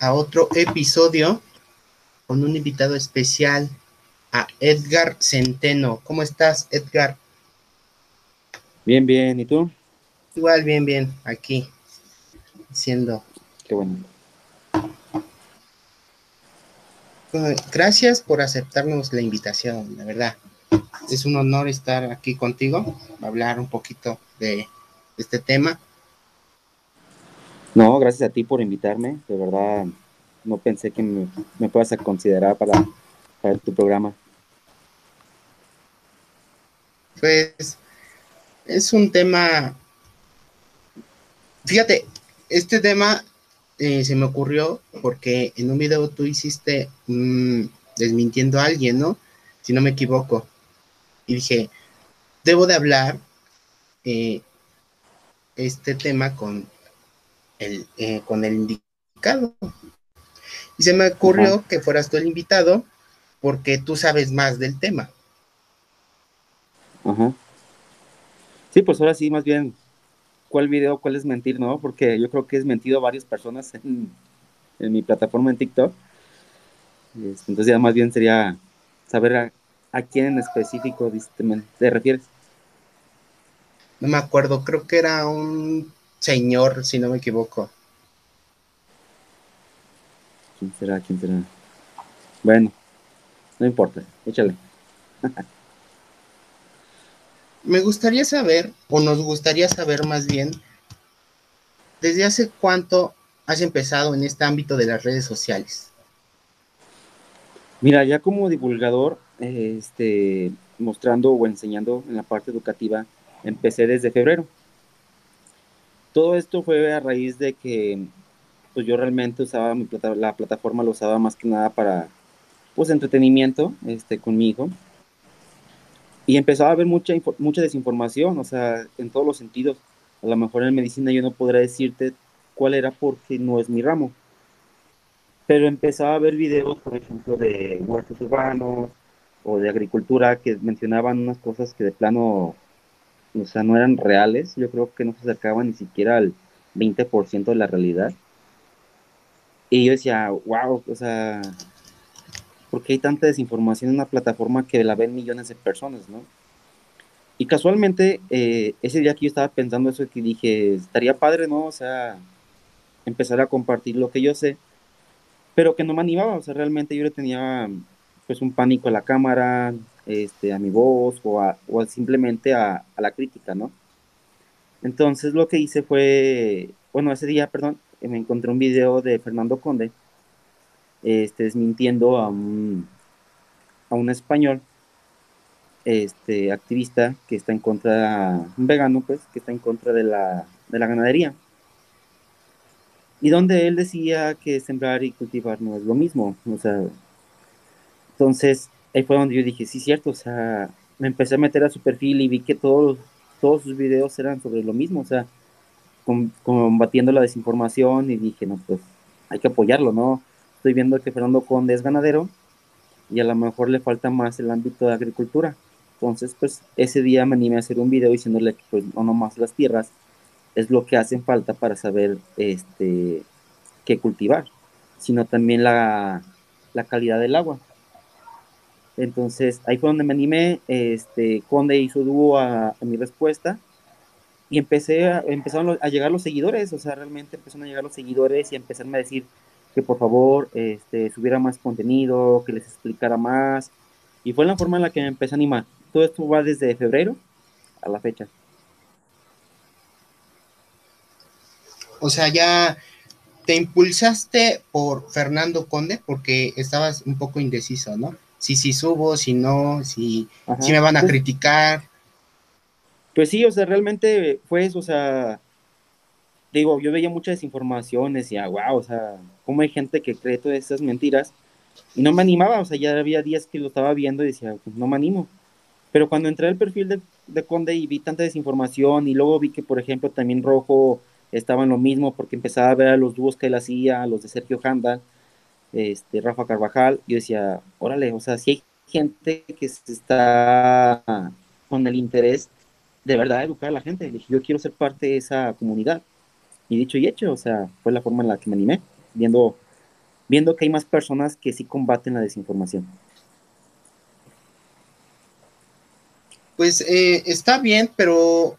a otro episodio con un invitado especial, a Edgar Centeno. ¿Cómo estás, Edgar? Bien, bien. ¿Y tú? Igual, bien, bien. Aquí, siendo. Qué bueno. Gracias por aceptarnos la invitación, la verdad. Es un honor estar aquí contigo, hablar un poquito de este tema no, gracias a ti por invitarme. De verdad, no pensé que me, puedas considerar para, tu programa. Pues es un tema, fíjate, este tema eh, se me ocurrió porque en un video tú hiciste desmintiendo a alguien, ¿no? Si no me equivoco. Y dije, debo de hablar eh, este tema con el, eh, con el indicado. Y se me ocurrió que fueras tú el invitado porque tú sabes más del tema. Ajá. Sí, pues ahora sí, más bien, ¿cuál video, cuál es mentir, no? Porque yo creo que es mentido a varias personas en, mi plataforma en TikTok. Este, entonces ya más bien sería saber a, quién en específico te refieres. No me acuerdo, creo que era un señor, si no me equivoco. ¿Quién será? ¿Quién será? Bueno, no importa, échale. me gustaría saber, o nos gustaría saber más bien, ¿desde hace cuánto has empezado en este ámbito de las redes sociales? Mira, ya como divulgador, este, mostrando o enseñando en la parte educativa, empecé desde febrero todo esto fue a raíz de que pues yo realmente usaba mi la plataforma, lo usaba más que nada para pues entretenimiento este, con mi hijo. Y empezaba a haber mucha, mucha desinformación, o sea, en todos los sentidos. A lo mejor en medicina yo no podré decirte cuál era porque no es mi ramo. Pero empezaba a ver videos, por ejemplo, de huertos urbanos o de agricultura que mencionaban unas cosas que de plano o sea, no eran reales, yo creo que no se acercaban ni siquiera al 20% de la realidad. Y yo decía, wow, o sea, ¿por qué hay tanta desinformación en una plataforma que la ven millones de personas, no? Y casualmente, eh, ese día que yo estaba pensando eso, que dije, estaría padre, ¿no? O sea, empezar a compartir lo que yo sé, pero que no me animaba, o sea, realmente yo le tenía pues un pánico a la cámara, este, a mi voz o, a, o simplemente a, la crítica, ¿no? Entonces lo que hice fue, bueno, ese día, perdón, me encontré un video de Fernando Conde, este, desmintiendo a un, a un español, este, activista que está en contra, un vegano, pues, que está en contra de la, de la ganadería. Y donde él decía que sembrar y cultivar no es lo mismo, o sea, entonces, ahí fue donde yo dije, sí, cierto, o sea, me empecé a meter a su perfil y vi que todos, todos sus videos eran sobre lo mismo, o sea, combatiendo la desinformación y dije, no, pues hay que apoyarlo, ¿no? Estoy viendo que Fernando Conde es ganadero y a lo mejor le falta más el ámbito de agricultura. Entonces, pues ese día me animé a hacer un video diciéndole que pues no nomás las tierras es lo que hacen falta para saber este qué cultivar, sino también la, la calidad del agua. Entonces ahí fue donde me animé, este, Conde hizo dúo a, mi respuesta y empecé a, empezaron a llegar los seguidores, o sea, realmente empezaron a llegar los seguidores y empezaron a decir que por favor este, subiera más contenido, que les explicara más. Y fue la forma en la que me empecé a animar. Todo esto va desde febrero a la fecha. O sea, ya te impulsaste por Fernando Conde porque estabas un poco indeciso, ¿no? Si si subo, si no, si, si me van a pues criticar. Pues sí, o sea, realmente fue eso, o sea, digo, yo veía muchas desinformaciones y, ah, wow, o sea, cómo hay gente que cree todas esas mentiras y no me animaba, o sea, ya había días que lo estaba viendo y decía, pues no me animo. Pero cuando entré al perfil de, de Conde y vi tanta desinformación y luego vi que, por ejemplo, también Rojo estaba en lo mismo porque empezaba a ver a los dúos que él hacía, a los de Sergio Handal, este, Rafa Carvajal, yo decía, órale, o sea, si hay gente que está con el interés de verdad educar a la gente, dije, yo quiero ser parte de esa comunidad. Y dicho y hecho, o sea, fue la forma en la que me animé, viendo viendo que hay más personas que sí combaten la desinformación. Pues eh, está bien, pero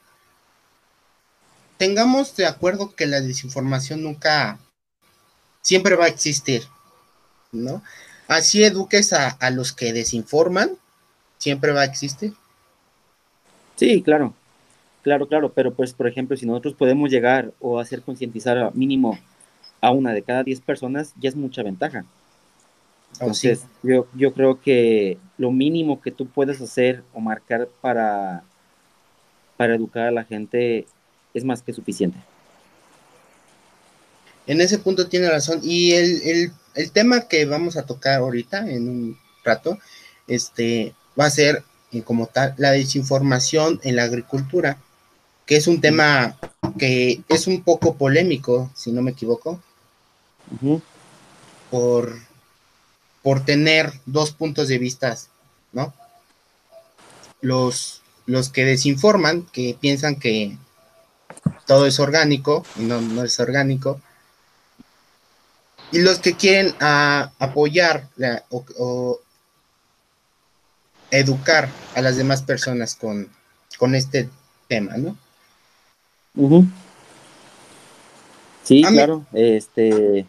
tengamos de acuerdo que la desinformación nunca, siempre va a existir, ¿no? Así eduques a, a los que desinforman, siempre va a existir. Sí, claro, claro, claro, pero pues por ejemplo, si nosotros podemos llegar o hacer concientizar a mínimo a una de cada diez personas, ya es mucha ventaja. Oh, Entonces, yo, yo creo que lo mínimo que tú puedes hacer o marcar para, para educar a la gente es más que suficiente. En ese punto tiene razón. Y el, tema que vamos a tocar ahorita, en un rato, este, va a ser eh, como tal la desinformación en la agricultura, que es un tema que es un poco polémico, si no me equivoco, por, por tener dos puntos de vista, ¿no? Los, los que desinforman, que piensan que todo es orgánico y no, no es orgánico. Y los que quieren ah, apoyar o, educar a las demás personas con, con este tema, ¿no? Sí, claro. Este,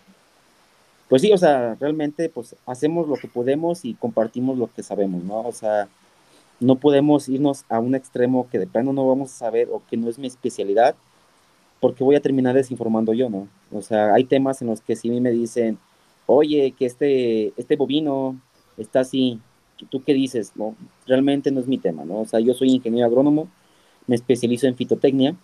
pues sí, o sea, realmente pues hacemos lo que podemos y compartimos lo que sabemos, ¿no? O sea, no podemos irnos a un extremo que de plano no vamos a saber o que no es mi especialidad porque voy a terminar desinformando yo, ¿no? O sea, hay temas en los que sí me dicen, oye, que este, este bovino está así, ¿tú qué dices? No, realmente no es mi tema, ¿no? O sea, yo soy ingeniero agrónomo, me especializo en fitotecnia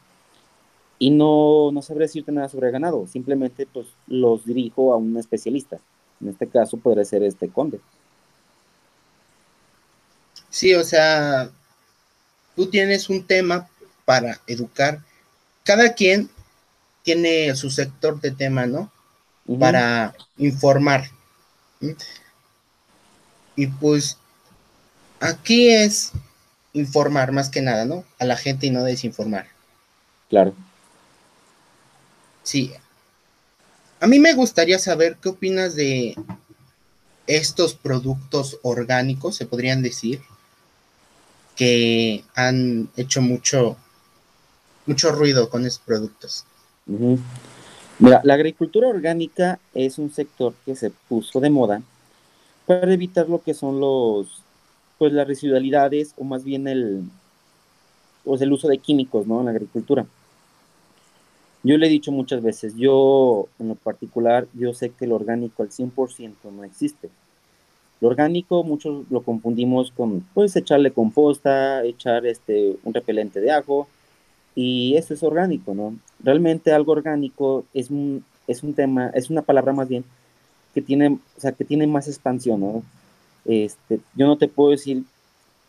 y no, no sabré decirte nada sobre ganado, simplemente pues los dirijo a un especialista. En este caso podría ser este conde. Sí, o sea, tú tienes un tema para educar cada quien tiene su sector de tema, ¿no? Para informar. Y pues aquí es informar más que nada, ¿no? A la gente y no desinformar. Claro. Sí. A mí me gustaría saber qué opinas de estos productos orgánicos, se podrían decir, que han hecho mucho mucho ruido con esos productos. Mira, la agricultura orgánica es un sector que se puso de moda para evitar lo que son los, pues las residualidades o más bien el, pues el uso de químicos, ¿no? En la agricultura. Yo le he dicho muchas veces, yo en lo particular, yo sé que el orgánico al 100% no existe. Lo orgánico muchos lo confundimos con, pues, echarle composta, echar este, un repelente de ajo, y eso es orgánico, ¿no? Realmente algo orgánico es un, es un tema, es una palabra más bien que tiene, o sea, que tiene más expansión, ¿no? Este, yo no te puedo decir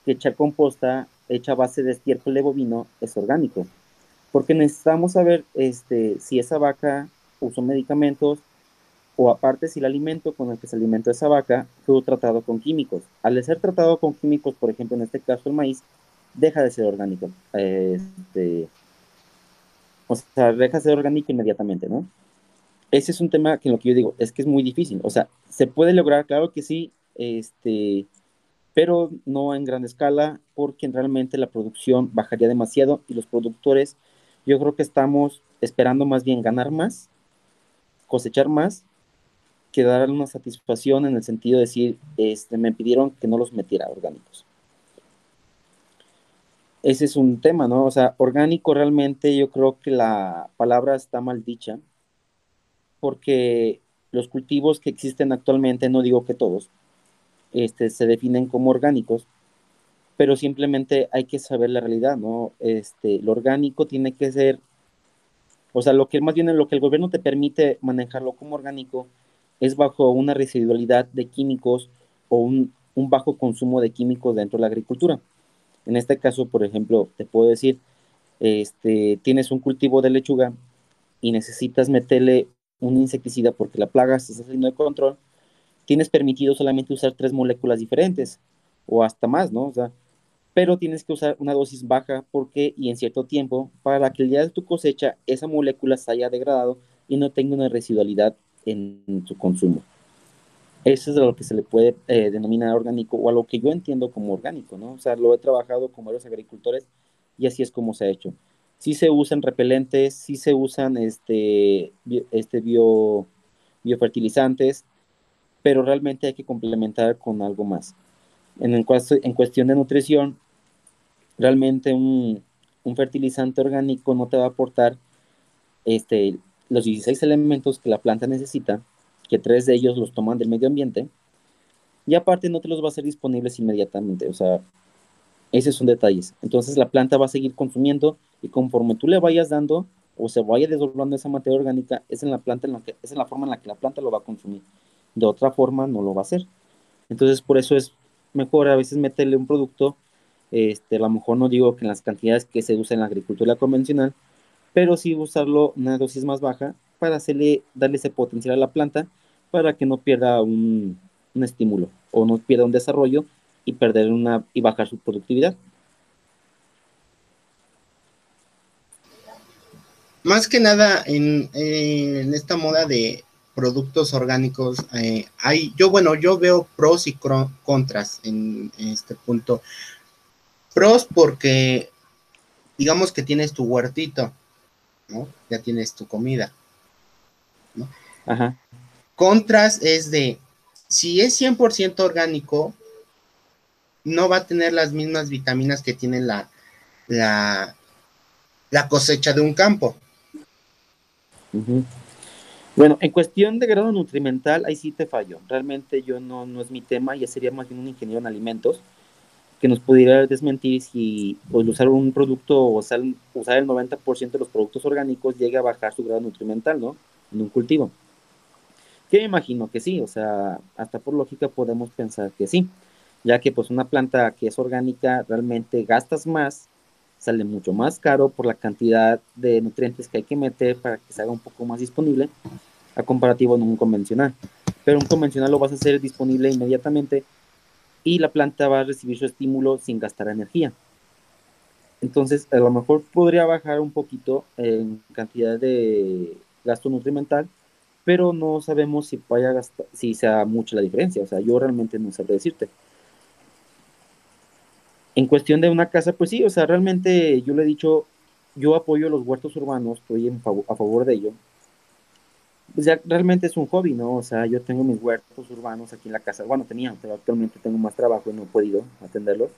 que echar composta hecha a base de estiércol de bovino es orgánico, porque necesitamos saber este, si esa vaca usó medicamentos o aparte si el alimento con el que se alimentó esa vaca fue tratado con químicos. Al ser tratado con químicos, por ejemplo, en este caso el maíz, deja de ser orgánico. Este, o sea, deja de ser orgánico inmediatamente, ¿no? Ese es un tema que lo que yo digo es que es muy difícil. O sea, se puede lograr, claro que sí, este, pero no en gran escala, porque realmente la producción bajaría demasiado y los productores, yo creo que estamos esperando más bien ganar más, cosechar más, que dar una satisfacción en el sentido de decir, este, me pidieron que no los metiera orgánicos ese es un tema, ¿no? O sea, orgánico realmente yo creo que la palabra está mal dicha, porque los cultivos que existen actualmente, no digo que todos, este, se definen como orgánicos, pero simplemente hay que saber la realidad, ¿no? Este, lo orgánico tiene que ser, o sea, lo que más bien lo que el gobierno te permite manejarlo como orgánico es bajo una residualidad de químicos o un, un bajo consumo de químicos dentro de la agricultura. En este caso, por ejemplo, te puedo decir, este, tienes un cultivo de lechuga y necesitas meterle un insecticida porque la plaga se está saliendo de control, tienes permitido solamente usar tres moléculas diferentes o hasta más, ¿no? O sea, pero tienes que usar una dosis baja porque y en cierto tiempo para que el día de tu cosecha esa molécula se haya degradado y no tenga una residualidad en su consumo. Eso es lo que se le puede eh, denominar orgánico o a lo que yo entiendo como orgánico, ¿no? O sea, lo he trabajado con varios agricultores y así es como se ha hecho. Sí se usan repelentes, sí se usan este, este bio, biofertilizantes, pero realmente hay que complementar con algo más. En, en cuestión de nutrición, realmente un, un, fertilizante orgánico no te va a aportar este, los 16 elementos que la planta necesita que tres de ellos los toman del medio ambiente, y aparte no te los va a hacer disponibles inmediatamente, o sea, esos son detalles. Entonces la planta va a seguir consumiendo y conforme tú le vayas dando o se vaya desdoblando esa materia orgánica, es en la planta en la que es en la forma en la que la planta lo va a consumir. De otra forma no lo va a hacer. Entonces por eso es mejor a veces meterle un producto, este, a lo mejor no digo que en las cantidades que se usa en la agricultura convencional, pero sí usarlo una dosis más baja para hacerle, darle ese potencial a la planta para que no pierda un, estímulo o no pierda un desarrollo y perder una y bajar su productividad. Más que nada en, en esta moda de productos orgánicos, eh, hay, yo bueno, yo veo pros y contras en, en, este punto. Pros porque digamos que tienes tu huertito, ¿no? Ya tienes tu comida. Ajá. Contras es de, si es 100% orgánico, no va a tener las mismas vitaminas que tiene la, la, la cosecha de un campo. Bueno, en cuestión de grado nutrimental, ahí sí te fallo. Realmente yo no, no es mi tema, ya sería más bien un ingeniero en alimentos que nos pudiera desmentir si pues, usar un producto o usar, usar el 90% de los productos orgánicos llega a bajar su grado nutrimental, ¿no? En un cultivo. Que me imagino que sí, o sea, hasta por lógica podemos pensar que sí, ya que pues una planta que es orgánica realmente gastas más, sale mucho más caro por la cantidad de nutrientes que hay que meter para que se haga un poco más disponible a comparativo en un convencional. Pero un convencional lo vas a hacer disponible inmediatamente y la planta va a recibir su estímulo sin gastar energía. Entonces, a lo mejor podría bajar un poquito en cantidad de gasto nutrimental, pero no sabemos si vaya a gastar, si sea mucha la diferencia. O sea, yo realmente no sabré decirte. En cuestión de una casa, pues sí, o sea, realmente yo le he dicho, yo apoyo los huertos urbanos, estoy a favor de ello. Pues ya realmente es un hobby, ¿no? O sea, yo tengo mis huertos urbanos aquí en la casa. Bueno, tenía, pero actualmente tengo más trabajo y no he podido atenderlos.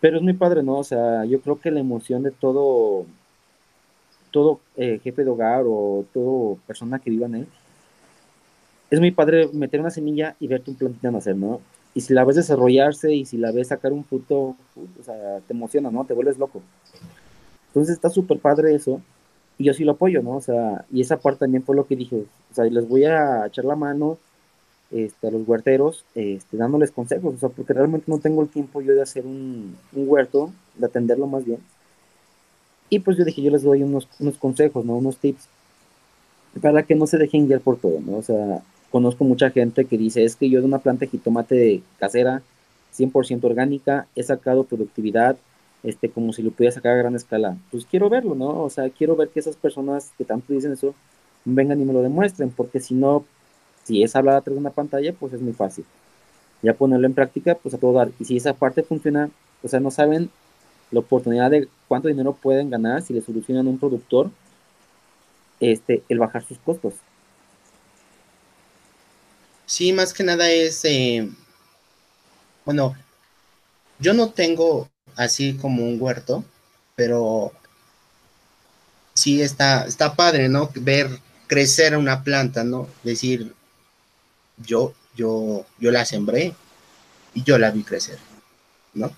Pero es muy padre, ¿no? O sea, yo creo que la emoción de todo todo eh, jefe de hogar o todo persona que viva en él, es muy padre meter una semilla y verte un plantito nacer, ¿no? Y si la ves desarrollarse y si la ves sacar un fruto, o sea, te emociona, ¿no? Te vuelves loco. Entonces está súper padre eso. Y yo sí lo apoyo, ¿no? O sea, y esa parte también fue lo que dije, o sea, les voy a echar la mano este, a los huerteros, este, dándoles consejos, o sea, porque realmente no tengo el tiempo yo de hacer un huerto, de atenderlo más bien y pues yo dije, yo les doy unos, unos consejos, ¿no? Unos tips para que no se dejen guiar por todo, ¿no? O sea, conozco mucha gente que dice, es que yo de una planta de jitomate casera, 100% orgánica, he sacado productividad, este, como si lo pudiera sacar a gran escala. Pues quiero verlo, ¿no? O sea, quiero ver que esas personas que tanto dicen eso vengan y me lo demuestren, porque si no, si es hablar atrás de una pantalla, pues es muy fácil. Ya ponerlo en práctica, pues a todo dar. Y si esa parte funciona, o sea, no saben la oportunidad de cuánto dinero pueden ganar si le solucionan a un productor este, el bajar sus costos. Sí, más que nada es, eh, bueno, yo no tengo así como un huerto, pero sí está, está padre, ¿no? Ver crecer una planta, ¿no? Decir, yo, yo, yo la sembré y yo la vi crecer, ¿no?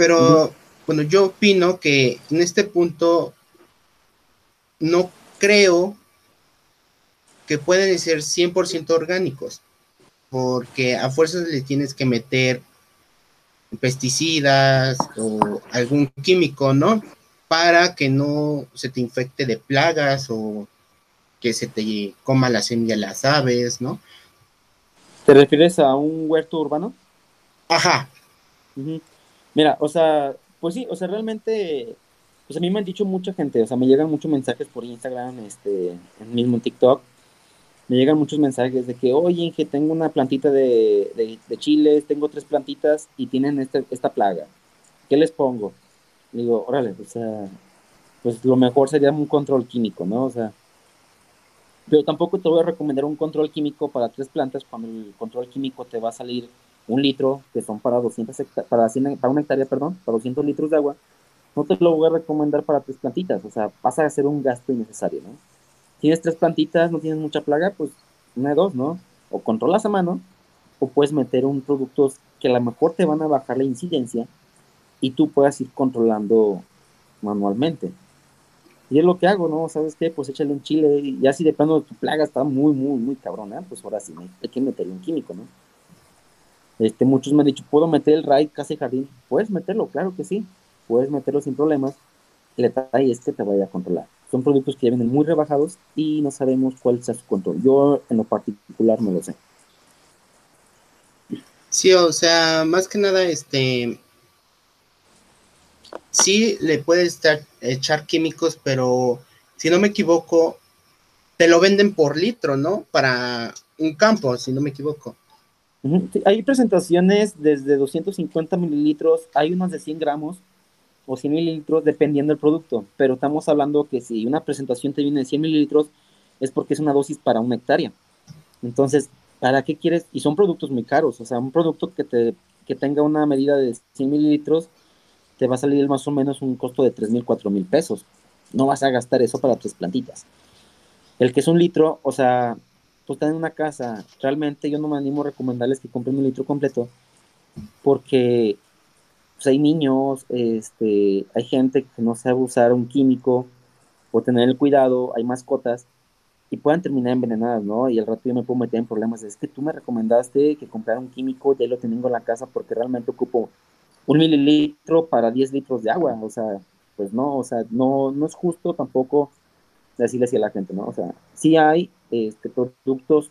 Pero, bueno, yo opino que en este punto no creo que pueden ser 100% orgánicos, porque a fuerzas le tienes que meter pesticidas o algún químico, ¿no? Para que no se te infecte de plagas o que se te coma la semilla las aves, ¿no? ¿Te refieres a un huerto urbano? Ajá. Mira, o sea, pues sí, o sea, realmente, pues a mí me han dicho mucha gente, o sea, me llegan muchos mensajes por Instagram, este, mismo TikTok, me llegan muchos mensajes de que, oye, Inge, tengo una plantita de, de, chiles, tengo tres plantitas y tienen este, esta plaga. ¿Qué les pongo? digo, órale, o sea, pues lo mejor sería un control químico, ¿no? O sea, pero tampoco te voy a recomendar un control químico para tres plantas cuando el control químico te va a salir un litro, que son para 200 para, para una hectárea, perdón, para 200 litros de agua, no te lo voy a recomendar para tres plantitas, o sea, vas a hacer un gasto innecesario, ¿no? Tienes tres plantitas, no tienes mucha plaga, pues una de dos, ¿no? O controlas a mano, o puedes meter un producto que a lo mejor te van a bajar la incidencia y tú puedas ir controlando manualmente. Y es lo que hago, ¿no? ¿Sabes qué? Pues échale un chile y así de plano tu plaga está muy, muy, muy cabrona, pues ahora sí hay que meter un químico, ¿no? Este, muchos me han dicho, ¿puedo meter el raid casi jardín? Puedes meterlo, claro que sí, puedes meterlo sin problemas. El detalle es que te vaya a controlar. Son productos que ya vienen muy rebajados y no sabemos cuál sea su control. Yo en lo particular no lo sé. Sí, o sea, más que nada, este, sí le puedes echar químicos, pero si no me equivoco, te lo venden por litro, ¿no? Para un campo, si no me equivoco. Hay presentaciones desde 250 mililitros, hay unas de 100 gramos o 100 mililitros dependiendo del producto, pero estamos hablando que si una presentación te viene de 100 mililitros es porque es una dosis para una hectárea. Entonces, ¿para qué quieres? Y son productos muy caros, o sea, un producto que, te, que tenga una medida de 100 mililitros te va a salir más o menos un costo de 3 mil, 4 mil pesos. No vas a gastar eso para tres plantitas. El que es un litro, o sea, tú estás en una casa, realmente yo no me animo a recomendarles que compren un litro completo, porque pues, hay niños, este, hay gente que no sabe usar un químico o tener el cuidado, hay mascotas y puedan terminar envenenadas, ¿no? Y al rato yo me puedo meter en problemas. Es que tú me recomendaste que comprara un químico, ya lo tengo en la casa porque realmente ocupo un mililitro para 10 litros de agua, o sea, pues no, o sea, no, no es justo tampoco decirle así a la gente, ¿no? O sea, sí hay este, productos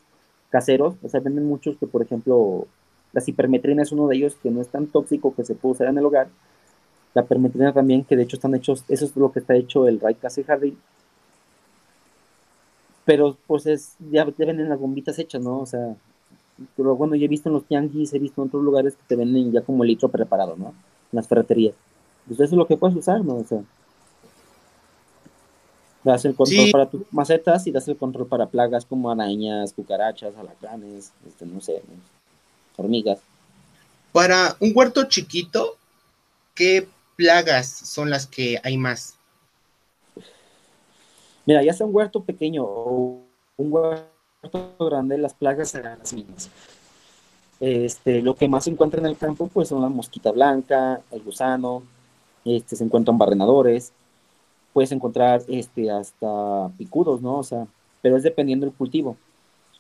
caseros, o sea, venden muchos que, por ejemplo, la cipermetrina es uno de ellos que no es tan tóxico que se puede usar en el hogar. La permetrina también, que de hecho están hechos, eso es lo que está hecho el Raid Case Jardín. Pero pues es, ya venden las bombitas hechas, ¿no? O sea, pero bueno, yo he visto en los tianguis, he visto en otros lugares que te venden ya como litro preparado, ¿no? En las ferreterías. Pues eso es lo que puedes usar, ¿no? O sea, das el control para tus macetas y das el control para plagas como arañas, cucarachas, alacranes, este, no sé, hormigas. Para un huerto chiquito, ¿qué plagas son las que hay más? Mira, ya sea un huerto pequeño o un huerto grande las plagas serán las mismas. Este, lo que más se encuentra en el campo pues son la mosquita blanca, el gusano, este, se encuentran barrenadores, puedes encontrar este, hasta picudos, ¿no? O sea, pero es dependiendo del cultivo.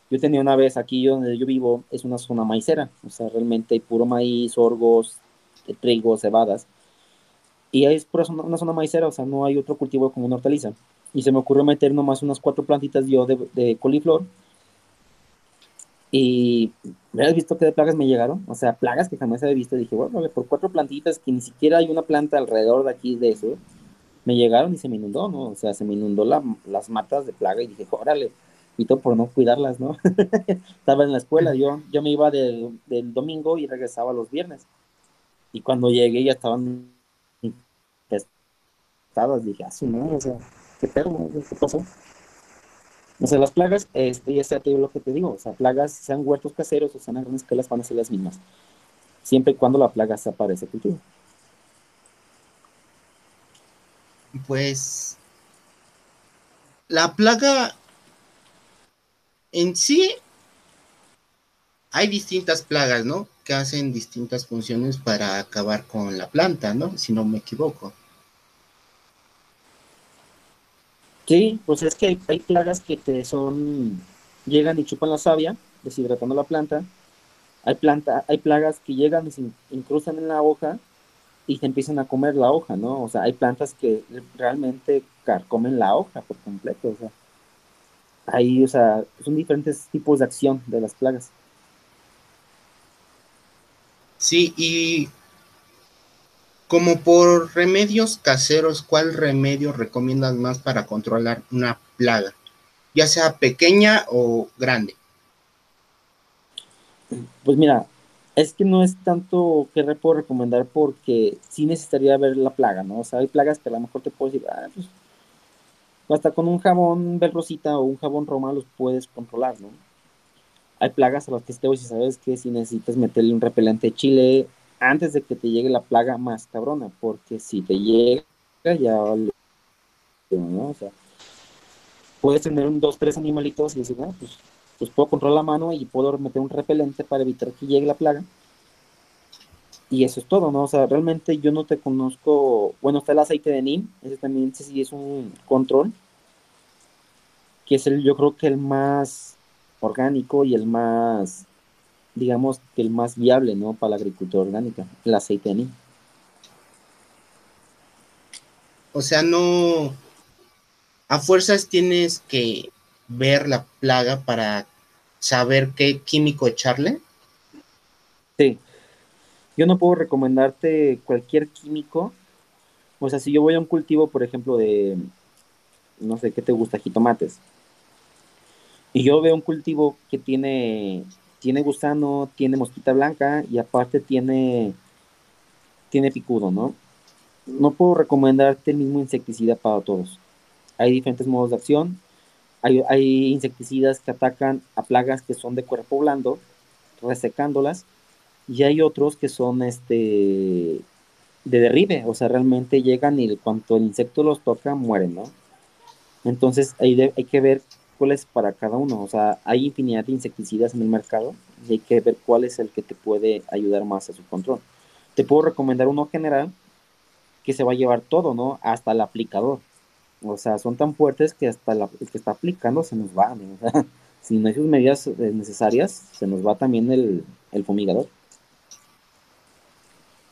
Yo tenía una vez aquí donde yo vivo, es una zona maicera, o sea, realmente hay puro maíz, orgos, trigo, cebadas. Y es pura una zona maicera, o sea, no hay otro cultivo como una hortaliza. Y se me ocurrió meter nomás unas cuatro plantitas yo de, de coliflor y me has visto que de plagas me llegaron, o sea, plagas que jamás había visto. Dije, bueno, por cuatro plantitas que ni siquiera hay una planta alrededor de aquí de eso, me llegaron y se me inundó, ¿no? O sea, se me inundó las matas de plaga y dije, órale, y todo por no cuidarlas, ¿no? Estaba en la escuela, yo, yo me iba del, domingo y regresaba los viernes. Y cuando llegué ya estaban infestadas, dije, así, ah, ¿no? O sea, ¿qué pedo? ¿Qué pasó? O sea, las plagas, este, ya sea lo que te digo, o sea, plagas, sean huertos caseros o sean a gran escala, van a ser las mismas. Siempre y cuando la plaga se aparece cultivo. Pues la plaga en sí hay distintas plagas, ¿no? Que hacen distintas funciones para acabar con la planta, ¿no? Si no me equivoco. Sí, pues es que hay, plagas que te son, llegan y chupan la savia, deshidratando la planta. Hay, planta, hay plagas que llegan y se incrustan en la hoja y se empiezan a comer la hoja, ¿no? O sea, hay plantas que realmente comen la hoja por completo, o sea. Ahí, o sea, son diferentes tipos de acción de las plagas. Sí, y como por remedios caseros, ¿cuál remedio recomiendas más para controlar una plaga? ya sea pequeña o grande. Pues mira, es que no es tanto que puedo recomendar porque sí necesitaría ver la plaga, ¿no? O sea, hay plagas que a lo mejor te puedo decir, ah, pues hasta con un jabón Rosita o un jabón Roma los puedes controlar, ¿no? Hay plagas a las que te voy si sabes que si necesitas meterle un repelente chile antes de que te llegue la plaga más cabrona, porque si te llega ya ¿no? O sea, puedes tener un dos, tres animalitos y decir, ah, pues pues puedo controlar la mano y puedo meter un repelente para evitar que llegue la plaga. Y eso es todo, ¿no? O sea, realmente yo no te conozco. Bueno, está el aceite de NIM, ese también sí es un control, que es el, yo creo que el más orgánico y el más, digamos, que el más viable, ¿no? Para la agricultura orgánica, el aceite de NIM. O sea, no. A fuerzas tienes que ver la plaga para saber qué químico echarle? Sí. Yo no puedo recomendarte cualquier químico. O sea, si yo voy a un cultivo, por ejemplo, de, no sé, ¿qué te gusta? Jitomates. Y yo veo un cultivo que tiene, tiene gusano, tiene mosquita blanca y aparte tiene, tiene picudo, ¿no? No puedo recomendarte el mismo insecticida para todos. Hay diferentes modos de acción hay, insecticidas que atacan a plagas que son de cuerpo blando, resecándolas, y hay otros que son este de derribe, o sea, realmente llegan y cuanto el insecto los toca, mueren, ¿no? Entonces hay, hay que ver cuál es para cada uno, o sea, hay infinidad de insecticidas en el mercado y hay que ver cuál es el que te puede ayudar más a su control. Te puedo recomendar uno general que se va a llevar todo, ¿no? Hasta el aplicador. O sea, son tan fuertes que hasta el que está aplicando se nos va. si no hay sus medidas eh, necesarias, se nos va también el, el fumigador.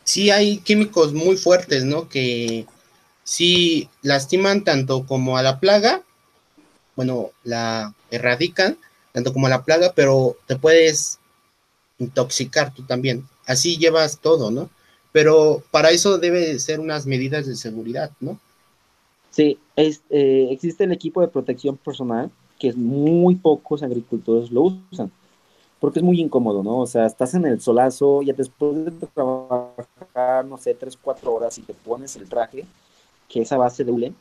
Sí, hay químicos muy fuertes, ¿no? Que sí lastiman tanto como a la plaga, bueno, la erradican, tanto como a la plaga, pero te puedes intoxicar tú también. Así llevas todo, ¿no? Pero para eso debe ser unas medidas de seguridad, ¿no? Sí, es, eh, existe el equipo de protección personal, que es muy pocos agricultores lo usan, porque es muy incómodo, ¿no? O sea, estás en el solazo, y después de trabajar, no sé, tres, cuatro horas y te pones el traje, que es a base de hule,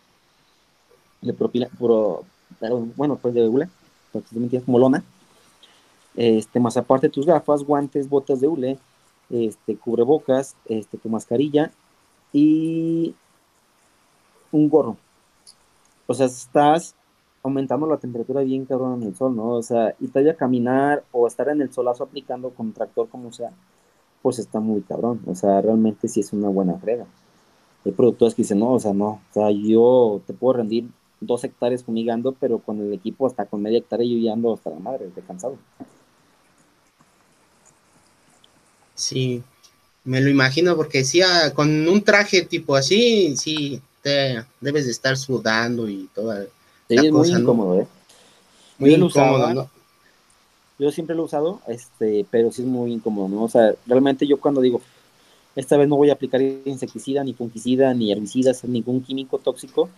de propila, bueno, pues de hule, prácticamente como lona, este, más aparte tus gafas, guantes, botas de hule, este, cubrebocas, este, tu mascarilla y un gorro o sea, estás aumentando la temperatura bien cabrón en el sol, ¿no? O sea, y todavía caminar o estar en el solazo aplicando con tractor como sea, pues está muy cabrón. O sea, realmente sí es una buena frega. Hay productores que dicen, no, o sea, no, o sea, yo te puedo rendir dos hectáreas fumigando, pero con el equipo hasta con media hectárea yo ya ando hasta la madre, de cansado. Sí, me lo imagino porque sí, ah, con un traje tipo así, sí, debes de estar sudando y toda sí, es muy incómodo, ¿eh? Muy incómodo, ¿no? Yo siempre lo he usado, este, pero sí es muy incómodo, ¿no? O sea, realmente yo cuando digo, esta vez no voy a aplicar insecticida, ni fungicida, ni herbicidas, ningún químico tóxico,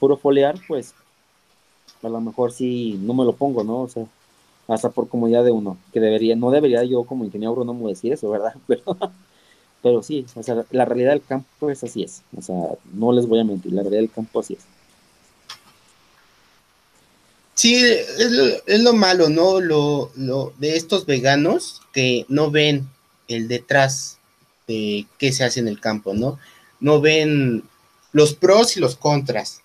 puro foliar, pues a lo mejor sí no me lo pongo, ¿no? O sea, hasta por comodidad de uno, que debería, no debería yo como ingeniero agrónomo decir eso, ¿verdad? Pero, pero sí, o sea, la realidad del campo es así es. O sea, no les voy a mentir, la realidad del campo así es. Sí, es lo, malo, ¿no? Lo, lo, de estos veganos que no ven el detrás de qué se hace en el campo, ¿no? No ven los pros y los contras,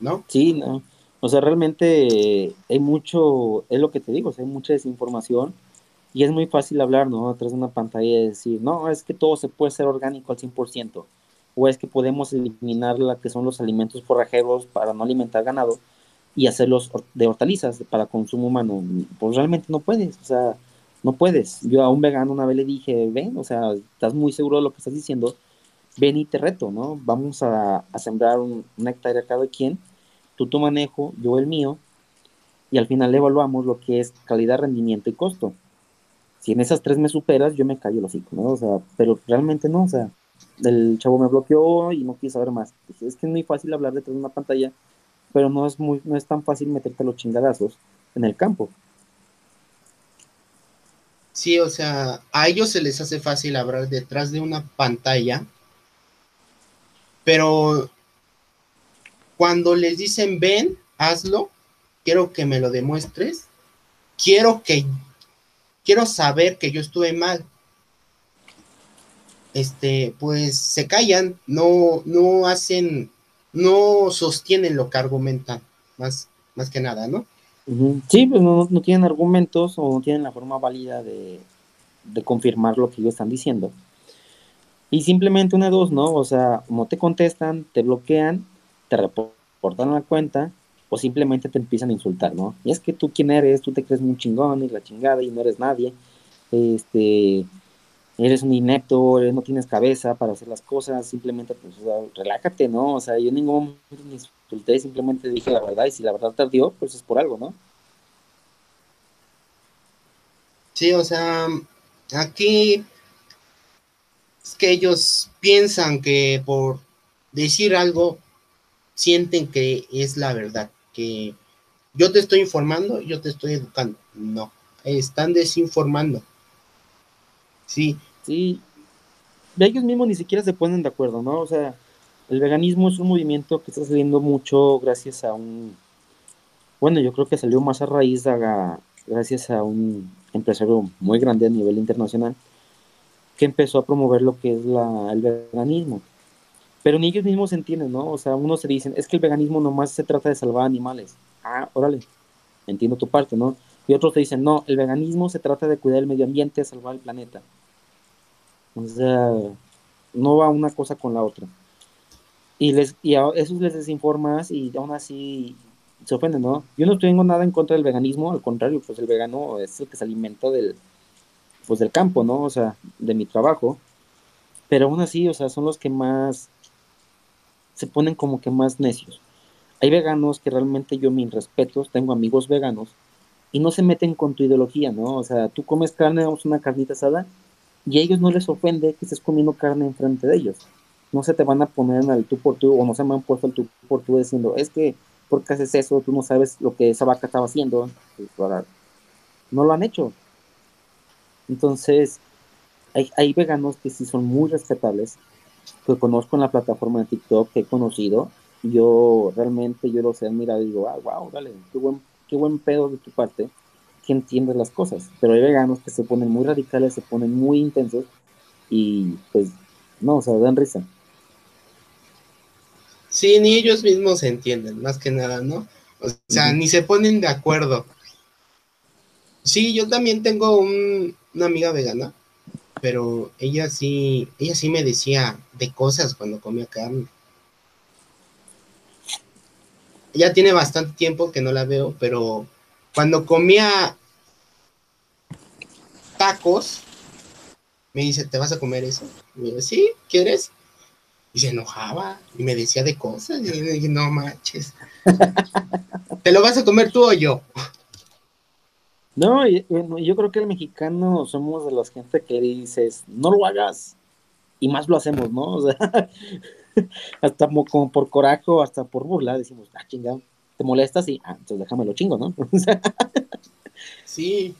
¿no? Sí, no. O sea, realmente hay mucho, es lo que te digo, o sea, hay mucha desinformación y es muy fácil hablar, ¿no? De una pantalla y decir, no, es que todo se puede ser orgánico al 100%, o es que podemos eliminar la que son los alimentos forrajeros para no alimentar ganado y hacerlos de hortalizas para consumo humano. Pues realmente no puedes, o sea, no puedes. Yo a un vegano una vez le dije, ven, o sea, estás muy seguro de lo que estás diciendo, ven y te reto, ¿no? Vamos a, sembrar un, una hectárea cada quien, tú tu manejo, yo el mío, y al final evaluamos lo que es calidad, rendimiento y costo si en esas tres me superas, yo me callo los hocico, ¿no? O sea, pero realmente no, o sea, el chavo me bloqueó y no quiso saber más. Es que es muy fácil hablar detrás de una pantalla pero no es, muy, no es tan fácil meterte los chingadazos en el campo. Sí, o sea, a ellos se les hace fácil hablar detrás de una pantalla, pero cuando les dicen ven, hazlo, quiero que me lo demuestres, quiero que, quiero saber que yo estuve mal. Este, pues se callan, no, no hacen, no sostienen lo que argumentan, más, más que nada, ¿no? Sí, pues no, tienen argumentos o no tienen la forma válida de, de confirmar lo que ellos están diciendo. Y simplemente una dos, ¿no? O sea, no te contestan, te bloquean, te reportan la cuenta o simplemente te empiezan a insultar, ¿no? Y es que tú quién eres, tú te crees muy chingón y la chingada y no eres nadie. Este, eres un inepto, no tienes cabeza para hacer las cosas, simplemente pues relájate, ¿no? O sea, yo en ningún momento ni insulté, simplemente dije la verdad y si la verdad tardió, pues es por algo, ¿no? Sí, o sea, aquí es que ellos piensan que por decir algo sienten que es la verdad, que yo te estoy informando, yo te estoy educando. No, están desinformando. Sí. Sí. Ellos mismos ni siquiera se ponen de acuerdo, ¿no? O sea, el veganismo es un movimiento que está saliendo mucho gracias a un, bueno, yo creo que salió más a raíz de, gracias a un empresario muy grande a nivel internacional que empezó a promover lo que es la, el veganismo. Pero ni ellos mismos entienden, ¿no? O sea, unos se dicen, es que el veganismo nomás se trata de salvar animales. Ah, órale, entiendo tu parte, ¿no? Y otros te dicen, no, el veganismo se trata de cuidar el medio ambiente, salvar el planeta. O sea, no va una cosa con la otra. Y, les, y a esos les desinformas y aún así se ofenden, ¿no? Yo no tengo nada en contra del veganismo, al contrario, pues el vegano es el que se alimenta del, pues del campo, ¿no? O sea, de mi trabajo. Pero aún así, o sea, son los que más se ponen como que más necios. Hay veganos que realmente yo mis respetos, tengo amigos veganos y no se meten con tu ideología, ¿no? O sea, tú comes carne, vamos una carnita asada y a ellos no les ofende que estés comiendo carne enfrente de ellos. No se te van a poner en el tú por tú o no se me han puesto el tú por tú diciendo, es que, ¿por qué haces eso? Tú no sabes lo que esa vaca estaba haciendo. Pues, no lo han hecho. Entonces, hay, hay veganos que sí son muy respetables, que conozco en la plataforma de TikTok, que he conocido, yo realmente yo los he admirado y digo, ah, wow, dale, qué buen, qué buen pedo de tu parte, que entiendes las cosas. Pero hay veganos que se ponen muy radicales, se ponen muy intensos y pues no, o sea, dan risa. Sí, ni ellos mismos se entienden, más que nada, ¿no? O sea, ni se ponen de acuerdo. Sí, yo también tengo una amiga vegana pero ella sí, ella sí me decía de cosas cuando comía carne. Ya tiene bastante tiempo que no la veo, pero cuando comía tacos, me dice, ¿te vas a comer eso? Y yo, sí, ¿quieres? Y se enojaba y me decía de cosas. Y yo no manches. ¿Te lo vas a comer tú o yo? No, yo creo que el mexicano somos de las gente que dices, no lo hagas, y más lo hacemos, ¿no? O sea, hasta como por coraje o hasta por burla decimos, ah, chingado, te molestas y, ah, entonces déjame chingo, ¿no? sí,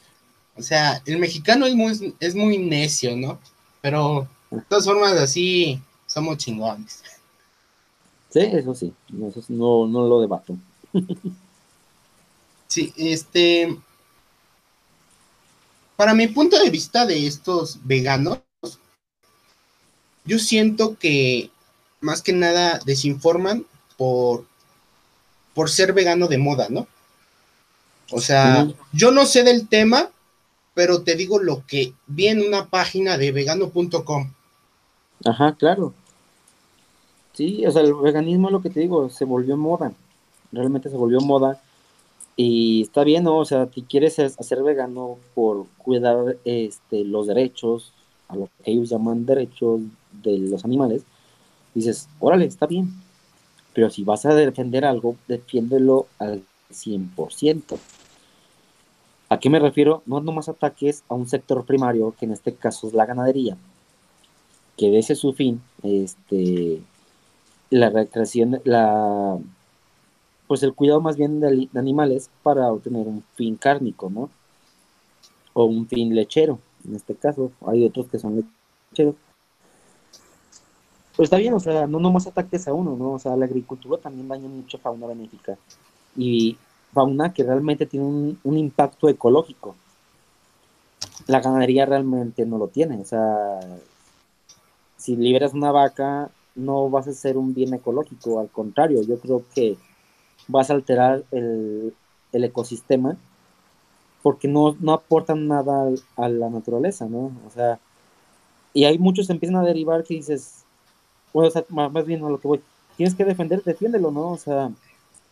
o sea, el mexicano es muy, es muy necio, ¿no? Pero de todas formas así somos chingones. Sí, eso sí, eso no, no lo debato. sí, este, para mi punto de vista de estos veganos, yo siento que más que nada desinforman por, por ser vegano de moda, ¿no? O sea, yo no sé del tema, pero te digo lo que vi en una página de vegano.com. Ajá, claro. Sí, o sea, el veganismo, lo que te digo, se volvió moda. Realmente se volvió moda y está bien, ¿no? O sea, si quieres hacer vegano por cuidar este, los derechos, a lo que ellos llaman derechos de los animales, dices, órale, está bien. Pero si vas a defender algo, defiéndelo al 100%. ¿A qué me refiero? No nomás ataques a un sector primario, que en este caso es la ganadería, que ese su fin, este, la recreación, la pues el cuidado más bien de, animales para obtener un fin cárnico, ¿no? O un fin lechero, en este caso. Hay otros que son lecheros. Pues está bien, o sea, no nomás ataques a uno, ¿no? O sea, la agricultura también daña mucha fauna benéfica. Y fauna que realmente tiene un, impacto ecológico. La ganadería realmente no lo tiene, o sea, si liberas una vaca, no vas a hacer un bien ecológico, al contrario, yo creo que vas a alterar el, ecosistema porque no, aportan nada a la naturaleza, ¿no? O sea, y hay muchos que empiezan a derivar que dices, bueno, o sea, más, bien a lo que voy, tienes que defender, defiéndelo, ¿no? O sea,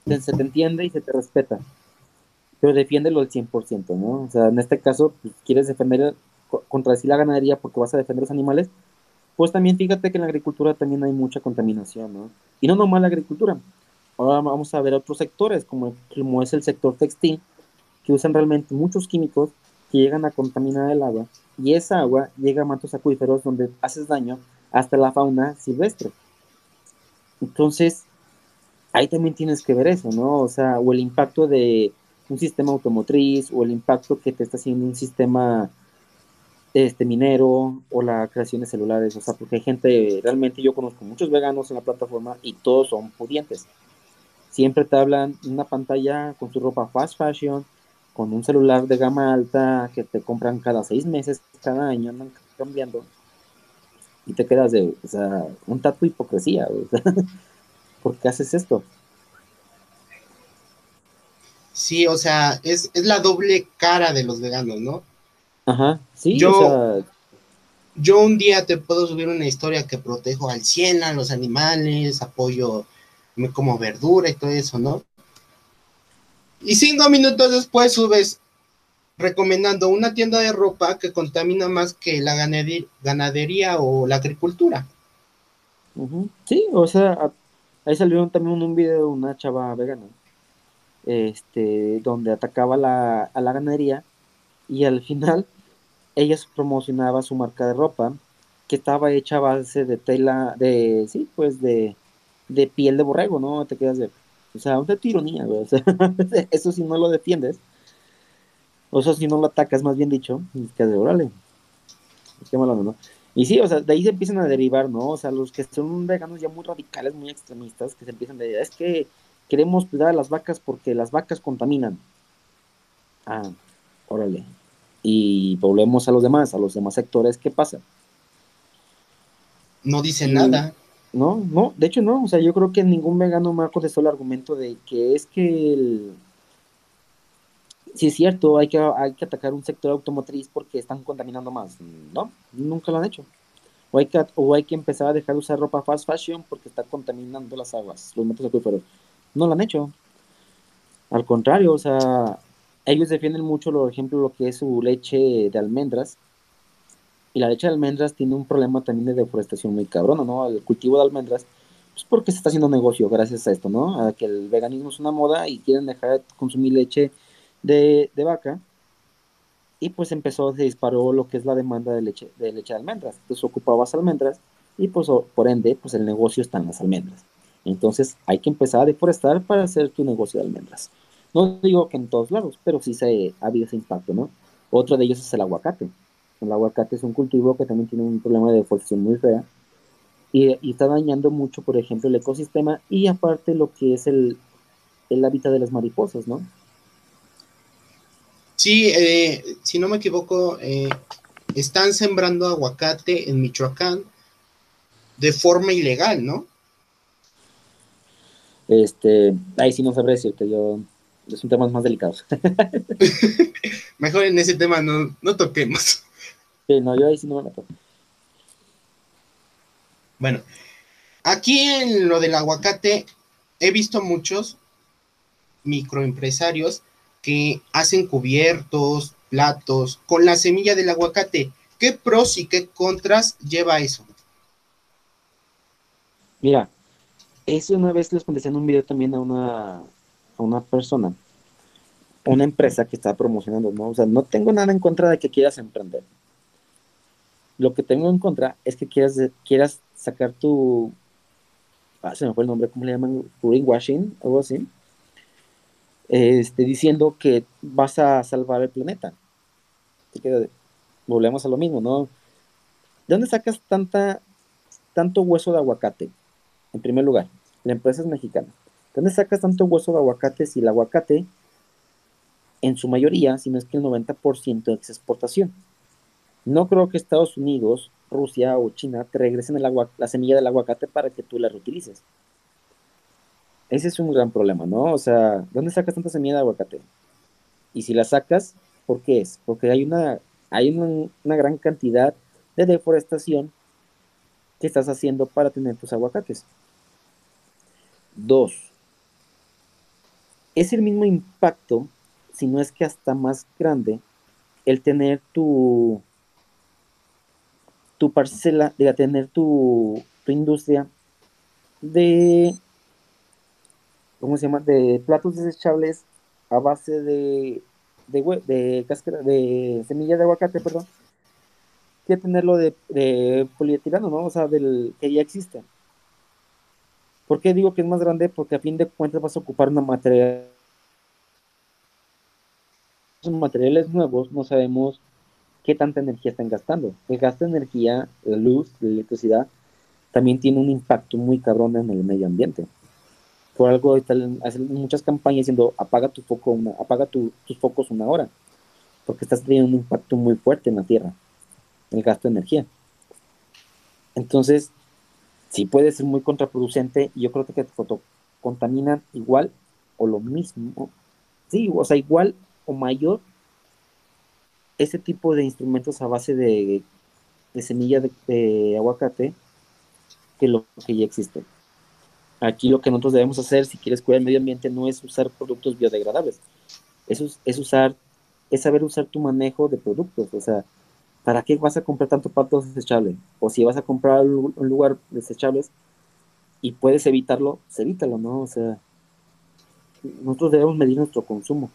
se te entiende y se te respeta, pero defiéndelo al 100%, ¿no? O sea, en este caso, pues, quieres defender contra sí la ganadería porque vas a defender los animales, pues también fíjate que en la agricultura también hay mucha contaminación, ¿no? Y no nomás la agricultura. Ahora vamos a ver otros sectores, como, como es el sector textil, que usan realmente muchos químicos que llegan a contaminar el agua, y esa agua llega a mantos acuíferos donde haces daño hasta la fauna silvestre. Entonces, ahí también tienes que ver eso, ¿no? O sea, o el impacto de un sistema automotriz, o el impacto que te está haciendo un sistema este minero o la creación de celulares, o sea, porque hay gente, realmente yo conozco muchos veganos en la plataforma y todos son pudientes. Siempre te hablan una pantalla con tu ropa fast fashion, con un celular de gama alta que te compran cada seis meses, cada año andan cambiando. Y te quedas de, o sea, un tatu hipocresía, ¿por qué haces esto? Sí, o sea, es, es la doble cara de los veganos, ¿no? Ajá, sí, yo, yo un día te puedo subir una historia que protejo al 100 a los animales, apoyo, como verdura y todo eso, ¿no? Y cinco minutos después subes recomendando una tienda de ropa que contamina más que la ganadería o la agricultura. Sí, o sea, ahí salió también un video de una chava vegana, este, donde atacaba la, a la ganadería y al final ella promocionaba su marca de ropa que estaba hecha a base de tela, de, sí, pues de, de piel de borrego, ¿no? Te quedas de, o sea, una tironía, güey, o sea, eso si no lo defiendes, o eso si no lo atacas, más bien dicho, que de órale, qué malo, ¿no? Y sí, o sea, de ahí se empiezan a derivar, ¿no? O sea, los que son veganos ya muy radicales, muy extremistas, que se empiezan a decir, es que queremos cuidar a las vacas porque las vacas contaminan. Ah, órale, y volvemos a los demás, a los demás sectores, ¿qué pasa? No dice nada. No, no, de hecho no, o sea, yo creo que ningún vegano me ha contestado el argumento de que es que el... Sí es cierto, hay que, hay que atacar un sector automotriz porque están contaminando más. No, nunca lo han hecho. O hay, que, o hay que empezar a dejar de usar ropa fast fashion porque está contaminando las aguas, los metros acuíferos. No lo han hecho. Al contrario, o sea, ellos defienden mucho, por ejemplo, lo que es su leche de almendras. Y la leche de almendras tiene un problema también de deforestación muy cabrón, ¿no? El cultivo de almendras, pues porque se está haciendo negocio gracias a esto, ¿no? A que el veganismo es una moda y quieren dejar de consumir leche de, vaca. Y pues empezó, se disparó lo que es la demanda de leche de, leche de almendras. Entonces ocupabas almendras y pues por ende, pues el negocio está en las almendras. Entonces hay que empezar a deforestar para hacer tu negocio de almendras. No digo que en todos lados, pero sí se ha habido ese impacto, ¿no? Otro de ellos es el aguacate. El aguacate es un cultivo que también tiene un problema de deforestación muy fea y, está dañando mucho, por ejemplo, el ecosistema y aparte lo que es el, hábitat de las mariposas, ¿no? Sí, eh, si no me equivoco, eh, están sembrando aguacate en Michoacán de forma ilegal, ¿no? Este, ahí sí no sabré decirte, yo son temas más delicados. Mejor en ese tema no, no toquemos. Sí, no, yo ahí sí no me meto. Bueno, aquí en lo del aguacate he visto muchos microempresarios que hacen cubiertos, platos con la semilla del aguacate. ¿Qué pros y qué contras lleva eso? Mira, eso una vez les contesté en un video también a una una persona, una empresa que está promocionando, ¿no? O sea, no tengo nada en contra de que quieras emprender. Lo que tengo en contra es que quieras, quieras sacar tu, ah, se me fue el nombre, ¿cómo le llaman? Greenwashing, algo así. este, diciendo que vas a salvar el planeta. Así que volvemos a lo mismo, ¿no? ¿De dónde sacas tanta, tanto hueso de aguacate? En primer lugar, la empresa es mexicana. ¿De dónde sacas tanto hueso de aguacate si el aguacate, en su mayoría, si no es que el 90% es exportación? No creo que Estados Unidos, Rusia o China te regresen el agua, la semilla del aguacate para que tú la reutilices. Ese es un gran problema, ¿no? O sea, ¿dónde sacas tanta semilla de aguacate? Y si la sacas, ¿por qué es? Porque hay una, hay una, gran cantidad de deforestación que estás haciendo para tener tus aguacates. Dos, es el mismo impacto, si no es que hasta más grande, el tener tu, tu parcela, de tener tu, tu industria de ¿cómo se llama? De platos desechables a base de, de, de cáscara, de semilla de aguacate, perdón, que tenerlo de, de polietileno, ¿no? O sea, del que ya existe. ¿Por qué digo que es más grande? Porque a fin de cuentas vas a ocupar una material son materiales nuevos, no sabemos qué tanta energía están gastando. El gasto de energía, la luz, la electricidad, también tiene un impacto muy cabrón en el medio ambiente por algo hacen muchas campañas diciendo apaga tu foco apaga tus focos una hora, porque estás teniendo un impacto muy fuerte en la tierra, el gasto de energía. Entonces, sí puede ser muy contraproducente y yo creo que foto contaminan igual o lo mismo, sí, o sea, igual o mayor ese tipo de instrumentos a base de, semilla de, aguacate que lo que ya existe. Aquí lo que nosotros debemos hacer, si quieres cuidar el medio ambiente, no es usar productos biodegradables, es, es usar, es saber usar tu manejo de productos, o sea, ¿para qué vas a comprar tanto pato desechable? O si vas a comprar un lugar desechables y puedes evitarlo, pues evítalo, ¿no? O sea, nosotros debemos medir nuestro consumo.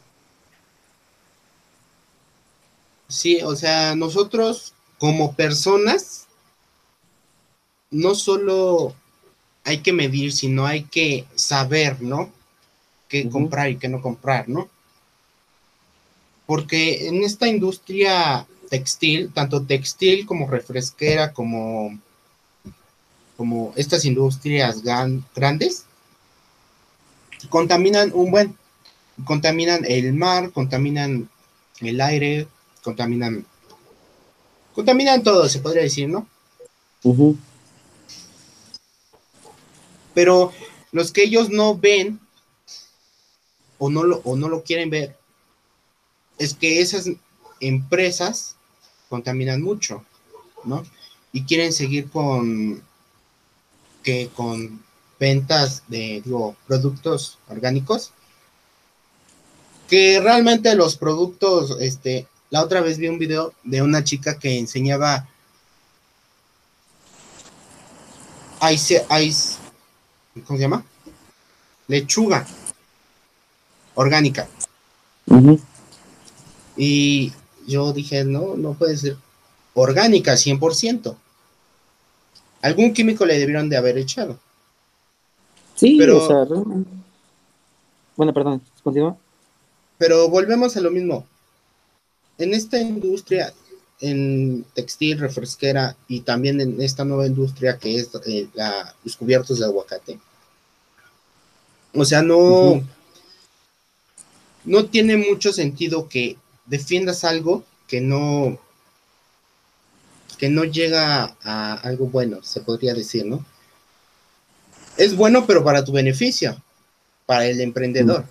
Sí, o sea, nosotros como personas, no solo hay que medir, sino hay que saber, ¿no? Qué comprar y qué no comprar, ¿no? Porque en esta industria textil, tanto textil como refresquera, como, como estas industrias grandes, contaminan un buen, contaminan el mar, contaminan el aire, contaminan, contaminan todo, se podría decir, ¿no? Pero los que ellos no ven o no lo, o no lo quieren ver es que esas empresas contaminan mucho, ¿no? Y quieren seguir con que con ventas de digo, productos orgánicos que realmente los productos este la otra vez vi un video de una chica que enseñaba ice, ice ¿cómo se llama? Lechuga orgánica. Y yo dije, no, no puede ser orgánica 100%. Algún químico le debieron de haber echado. Sí, pero, o sea, bueno, perdón, continúa. Pero volvemos a lo mismo. En esta industria, en textil, refresquera y también en esta nueva industria que es eh, la, los cubiertos de aguacate, o sea, no, no tiene mucho sentido que defiendas algo que no, que no llega a algo bueno, se podría decir, ¿no? Es bueno, pero para tu beneficio, para el emprendedor.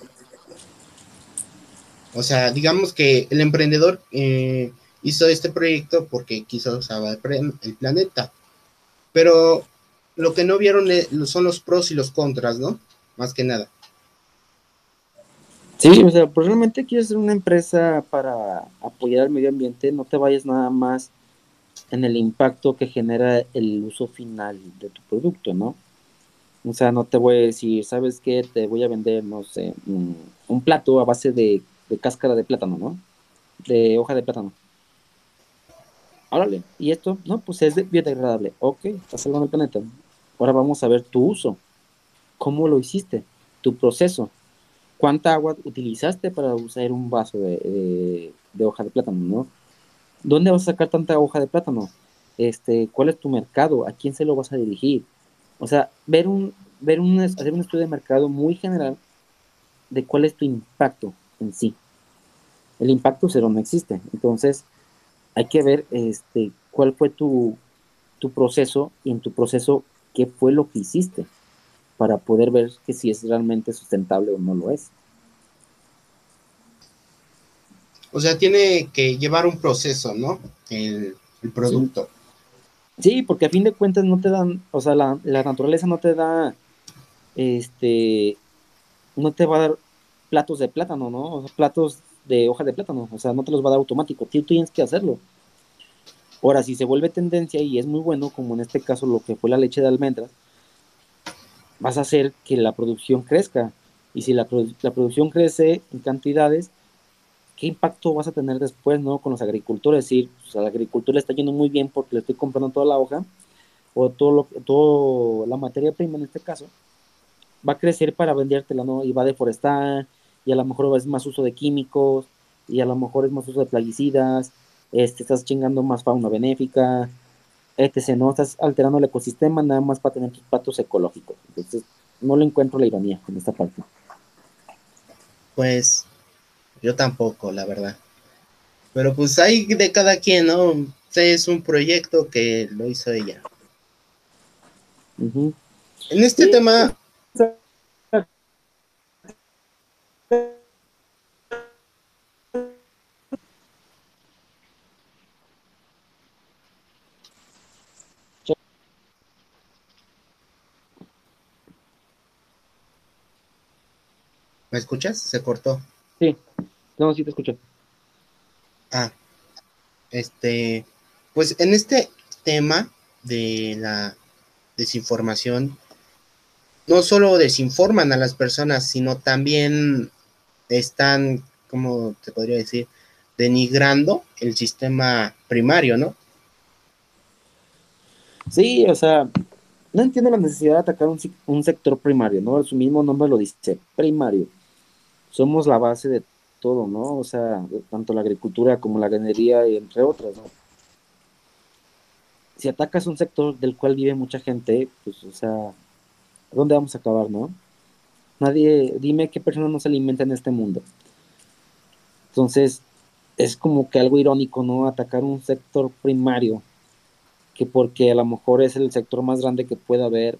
O sea, digamos que el emprendedor eh, hizo este proyecto porque quiso salvar el planeta. Pero lo que no vieron son los pros y los contras, ¿no? más que nada. Sí, o sea, pues realmente quieres ser una empresa para apoyar al medio ambiente, no te vayas nada más en el impacto que genera el uso final de tu producto, ¿no? O sea, no te voy a decir, ¿sabes qué? Te voy a vender, no sé, un, plato a base de, cáscara de plátano, ¿no? De hoja de plátano. Órale, ¿y esto? No, pues es biodegradable. Ok, está salvando el planeta. Ahora vamos a ver tu uso. ¿Cómo lo hiciste? Tu proceso. cuánta agua utilizaste para usar un vaso de, hoja de plátano, ¿no? ¿Dónde vas a sacar tanta hoja de plátano? Este, ¿Cuál es tu mercado? ¿A quién se lo vas a dirigir? O sea, ver un, ver un, hacer un estudio de mercado muy general de cuál es tu impacto en sí. El impacto cero no existe. Entonces, hay que ver este, cuál fue tu, tu proceso y en tu proceso qué fue lo que hiciste para poder ver que si es realmente sustentable o no lo es. O sea, tiene que llevar un proceso, ¿no? El, producto. Sí. porque a fin de cuentas no te dan, o sea, la, naturaleza no te da, este, no te va a dar platos de plátano, ¿no? platos de hoja de plátano, o sea, no te los va a dar automático, tú tienes que hacerlo. Ahora, si se vuelve tendencia y es muy bueno, como en este caso lo que fue la leche de almendras, vas a hacer que la producción crezca. Y si la, producción crece en cantidades, ¿qué impacto vas a tener después ¿no? con los agricultores? Es decir, pues, al agricultor le está yendo muy bien porque le estoy comprando toda la hoja o todo, lo, todo la materia prima en este caso, va a crecer para vendértela, ¿no? Y va a deforestar, y a lo mejor es más uso de químicos, y a lo mejor es más uso de plaguicidas, este, estás chingando más fauna benéfica, etc. No estás alterando el ecosistema nada más para tener tus patos ecológicos. Entonces, no le encuentro la ironía en esta parte. Pues yo tampoco, la verdad. Pero pues hay de cada quien, ¿no? es un proyecto que lo hizo ella. En este tema, ¿Me escuchas? Se cortó. Sí, no, sí te escucho. Ah, este, pues en este tema de la desinformación, no solo desinforman a las personas, sino también están, ¿cómo te podría decir? Denigrando el sistema primario, ¿no? Sí, o sea, no entiendo la necesidad de atacar un, sector primario, ¿no? Su mismo nombre lo dice, primario somos la base de todo, ¿no? O sea, tanto la agricultura como la ganadería, entre otras, ¿no? Si atacas un sector del cual vive mucha gente, pues, o sea, ¿a dónde vamos a acabar, no? Nadie, dime qué persona no se alimenta en este mundo. Entonces, es como que algo irónico, ¿no? Atacar un sector primario, que porque a lo mejor es el sector más grande que pueda haber,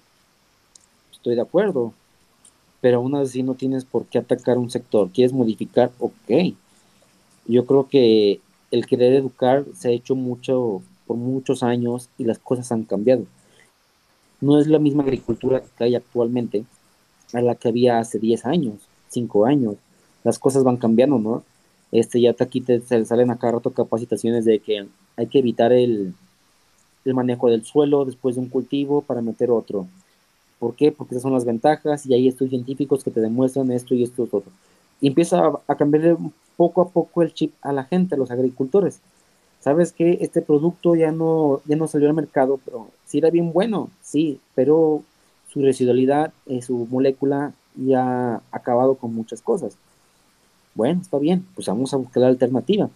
estoy de acuerdo, pero aún así no tienes por qué atacar un sector. ¿Quieres modificar? Ok. Yo creo que el querer educar se ha hecho mucho por muchos años y las cosas han cambiado. No es la misma agricultura que hay actualmente a la que había hace 10 años, 5 años. Las cosas van cambiando, ¿no? Este, ya aquí te, salen a cada rato capacitaciones de que hay que evitar el, el manejo del suelo después de un cultivo para meter otro ¿Por qué? Porque esas son las ventajas y hay estudios científicos que te demuestran esto y esto y otro. Y empieza a, cambiar poco a poco el chip a la gente, a los agricultores. ¿Sabes que Este producto ya no, ya no salió al mercado, pero sí era bien bueno, sí, pero su residualidad, eh, su molécula ya ha acabado con muchas cosas. Bueno, está bien, pues vamos a buscar la alternativa.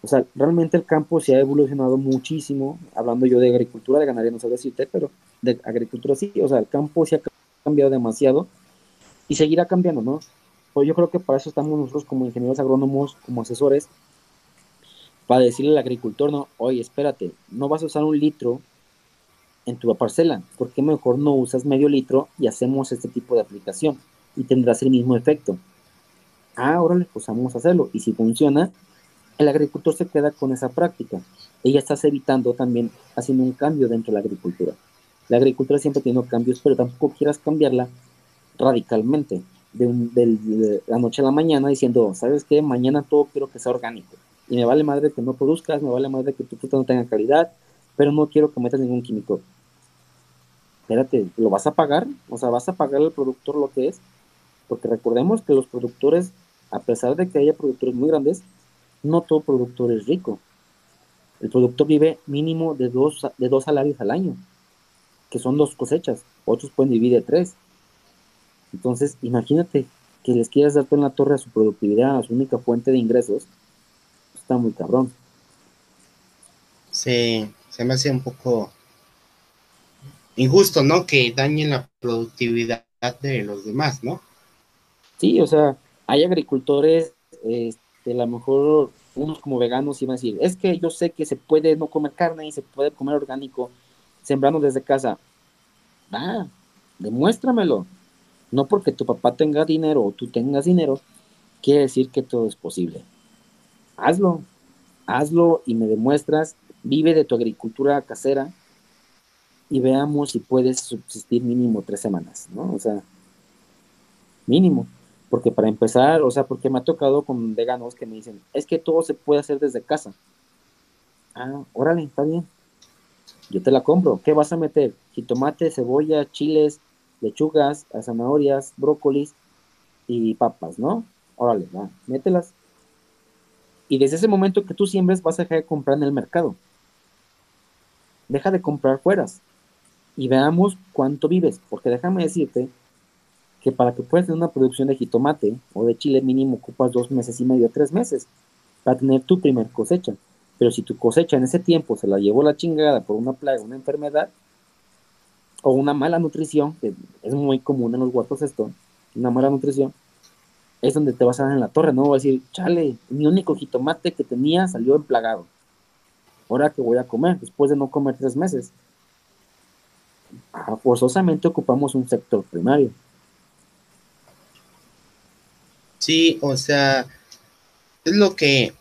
O sea, realmente el campo se ha evolucionado muchísimo, hablando yo de agricultura, de ganadería, no sé decirte, pero de agricultura sí, o sea, el campo se ha cambiado demasiado y seguirá cambiando, ¿no? Pues yo creo que para eso estamos nosotros como ingenieros agrónomos, como asesores, para decirle al agricultor, no, oye, espérate, no vas a usar un litro en tu parcela, ¿por qué mejor no usas medio litro y hacemos este tipo de aplicación? Y tendrás el mismo efecto. Ah, órale, pues a hacerlo. Y si funciona, el agricultor se queda con esa práctica. Ella estás evitando también haciendo un cambio dentro de la agricultura. La agricultura siempre tiene cambios, pero tampoco quieras cambiarla radicalmente de, la noche a la mañana diciendo, ¿sabes qué? Mañana todo quiero que sea orgánico. Y me vale madre que no produzcas, me vale madre que tu fruta no tenga calidad, pero no quiero que metas ningún químico. Espérate, ¿lo vas a pagar? O sea, ¿vas a pagar al productor lo que es? Porque recordemos que los productores, a pesar de que haya productores muy grandes, no todo productor es rico. El productor vive mínimo de dos, de dos salarios al año, que son dos cosechas. Otros pueden vivir de tres. Entonces, imagínate que les quieras dar en la torre a su productividad, a su única fuente de ingresos, está muy cabrón. Sí, se me hace un poco injusto, ¿no? Que dañen la productividad de los demás, ¿no? Sí, o sea, hay agricultores, este, a lo mejor unos como veganos iban a decir, es que yo sé que se puede no comer carne y se puede comer orgánico sembrando desde casa. Ah, demuéstramelo. No porque tu papá tenga dinero o tú tengas dinero, quiere decir que todo es posible. Hazlo, hazlo y me demuestras, vive de tu agricultura casera y veamos si puedes subsistir mínimo tres semanas, ¿no? O sea, mínimo. Porque para empezar, o sea, porque me ha tocado con veganos que me dicen, es que todo se puede hacer desde casa. Ah, órale, está bien. Yo te la compro. ¿Qué vas a meter? Jitomate, cebolla, chiles, lechugas, zanahorias, brócolis y papas, ¿no? Órale, va, mételas. Y desde ese momento que tú siembres, vas a dejar de comprar en el mercado. Deja de comprar fueras. Y veamos cuánto vives. Porque déjame decirte que para que puedas tener una producción de jitomate o de chile mínimo ocupas dos meses y medio, tres meses para tener tu primer cosecha. Pero si tu cosecha en ese tiempo se la llevó la chingada por una plaga, una enfermedad o una mala nutrición, que es muy común en los huertos esto, una mala nutrición, es donde te vas a dar en la torre, ¿no? Vas a decir, chale, mi único jitomate que tenía salió emplagado. Ahora que voy a comer, después de no comer tres meses. Ah, forzosamente ocupamos un sector primario. Sí, o sea, es lo que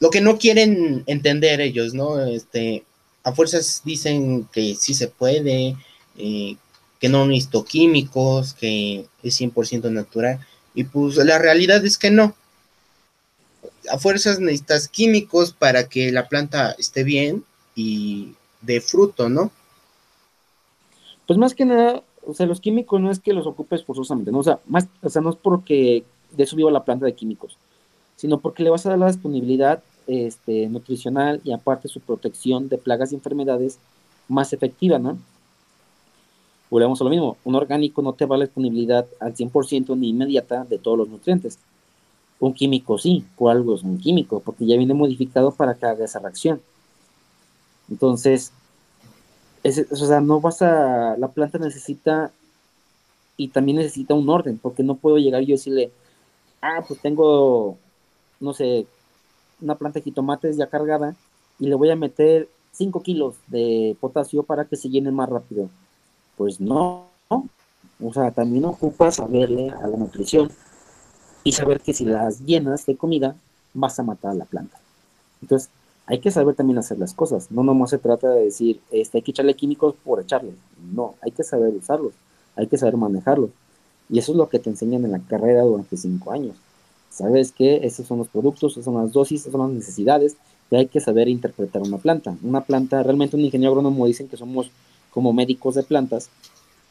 lo que no quieren entender ellos, ¿no? Este, a fuerzas dicen que sí se puede, eh, que no necesito químicos, que es 100% natural, y pues la realidad es que no. A fuerzas necesitas químicos para que la planta esté bien y de fruto, ¿no? Pues más que nada, o sea, los químicos no es que los ocupes forzosamente, ¿no? O sea, más, o sea, no es porque de eso viva la planta de químicos, sino porque le vas a dar la disponibilidad este, nutricional y aparte su protección de plagas y enfermedades más efectiva, ¿no? Volvemos a lo mismo, un orgánico no te va a la disponibilidad al 100% ni inmediata de todos los nutrientes. Un químico sí, por algo es un químico, porque ya viene modificado para que haga esa reacción. Entonces, o sea, no vas a, la planta necesita y también necesita un orden, porque no puedo llegar yo y decirle, ah, pues tengo, no sé, una planta de jitomates ya cargada y le voy a meter 5 kilos de potasio para que se llene más rápido. Pues no, o sea, también ocupa saberle a la nutrición y saber que si las llenas de comida vas a matar a la planta. Entonces, hay que saber también hacer las cosas. No nomás se trata de decir, este, hay que echarle químicos por echarle. No, hay que saber usarlos, hay que saber manejarlos. Y eso es lo que te enseñan en la carrera durante cinco años. Sabes que esos son los productos, esas son las dosis, esas son las necesidades y hay que saber interpretar una planta. Una planta, realmente un ingeniero agrónomo dicen que somos como médicos de plantas.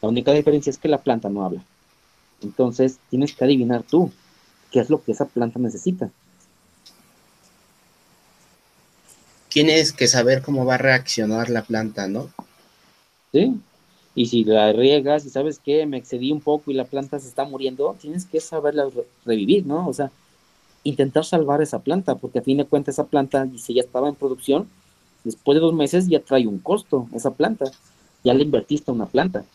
La única diferencia es que la planta no habla. Entonces tienes que adivinar tú qué es lo que esa planta necesita. tienes que saber cómo va a reaccionar la planta, ¿no? Sí. Y si la riegas y sabes que me excedí un poco y la planta se está muriendo, tienes que saberla revivir, ¿no? O sea, intentar salvar esa planta, porque a fin de cuentas esa planta, si ya estaba en producción, después de dos meses ya trae un costo esa planta, ya le invertiste a una planta.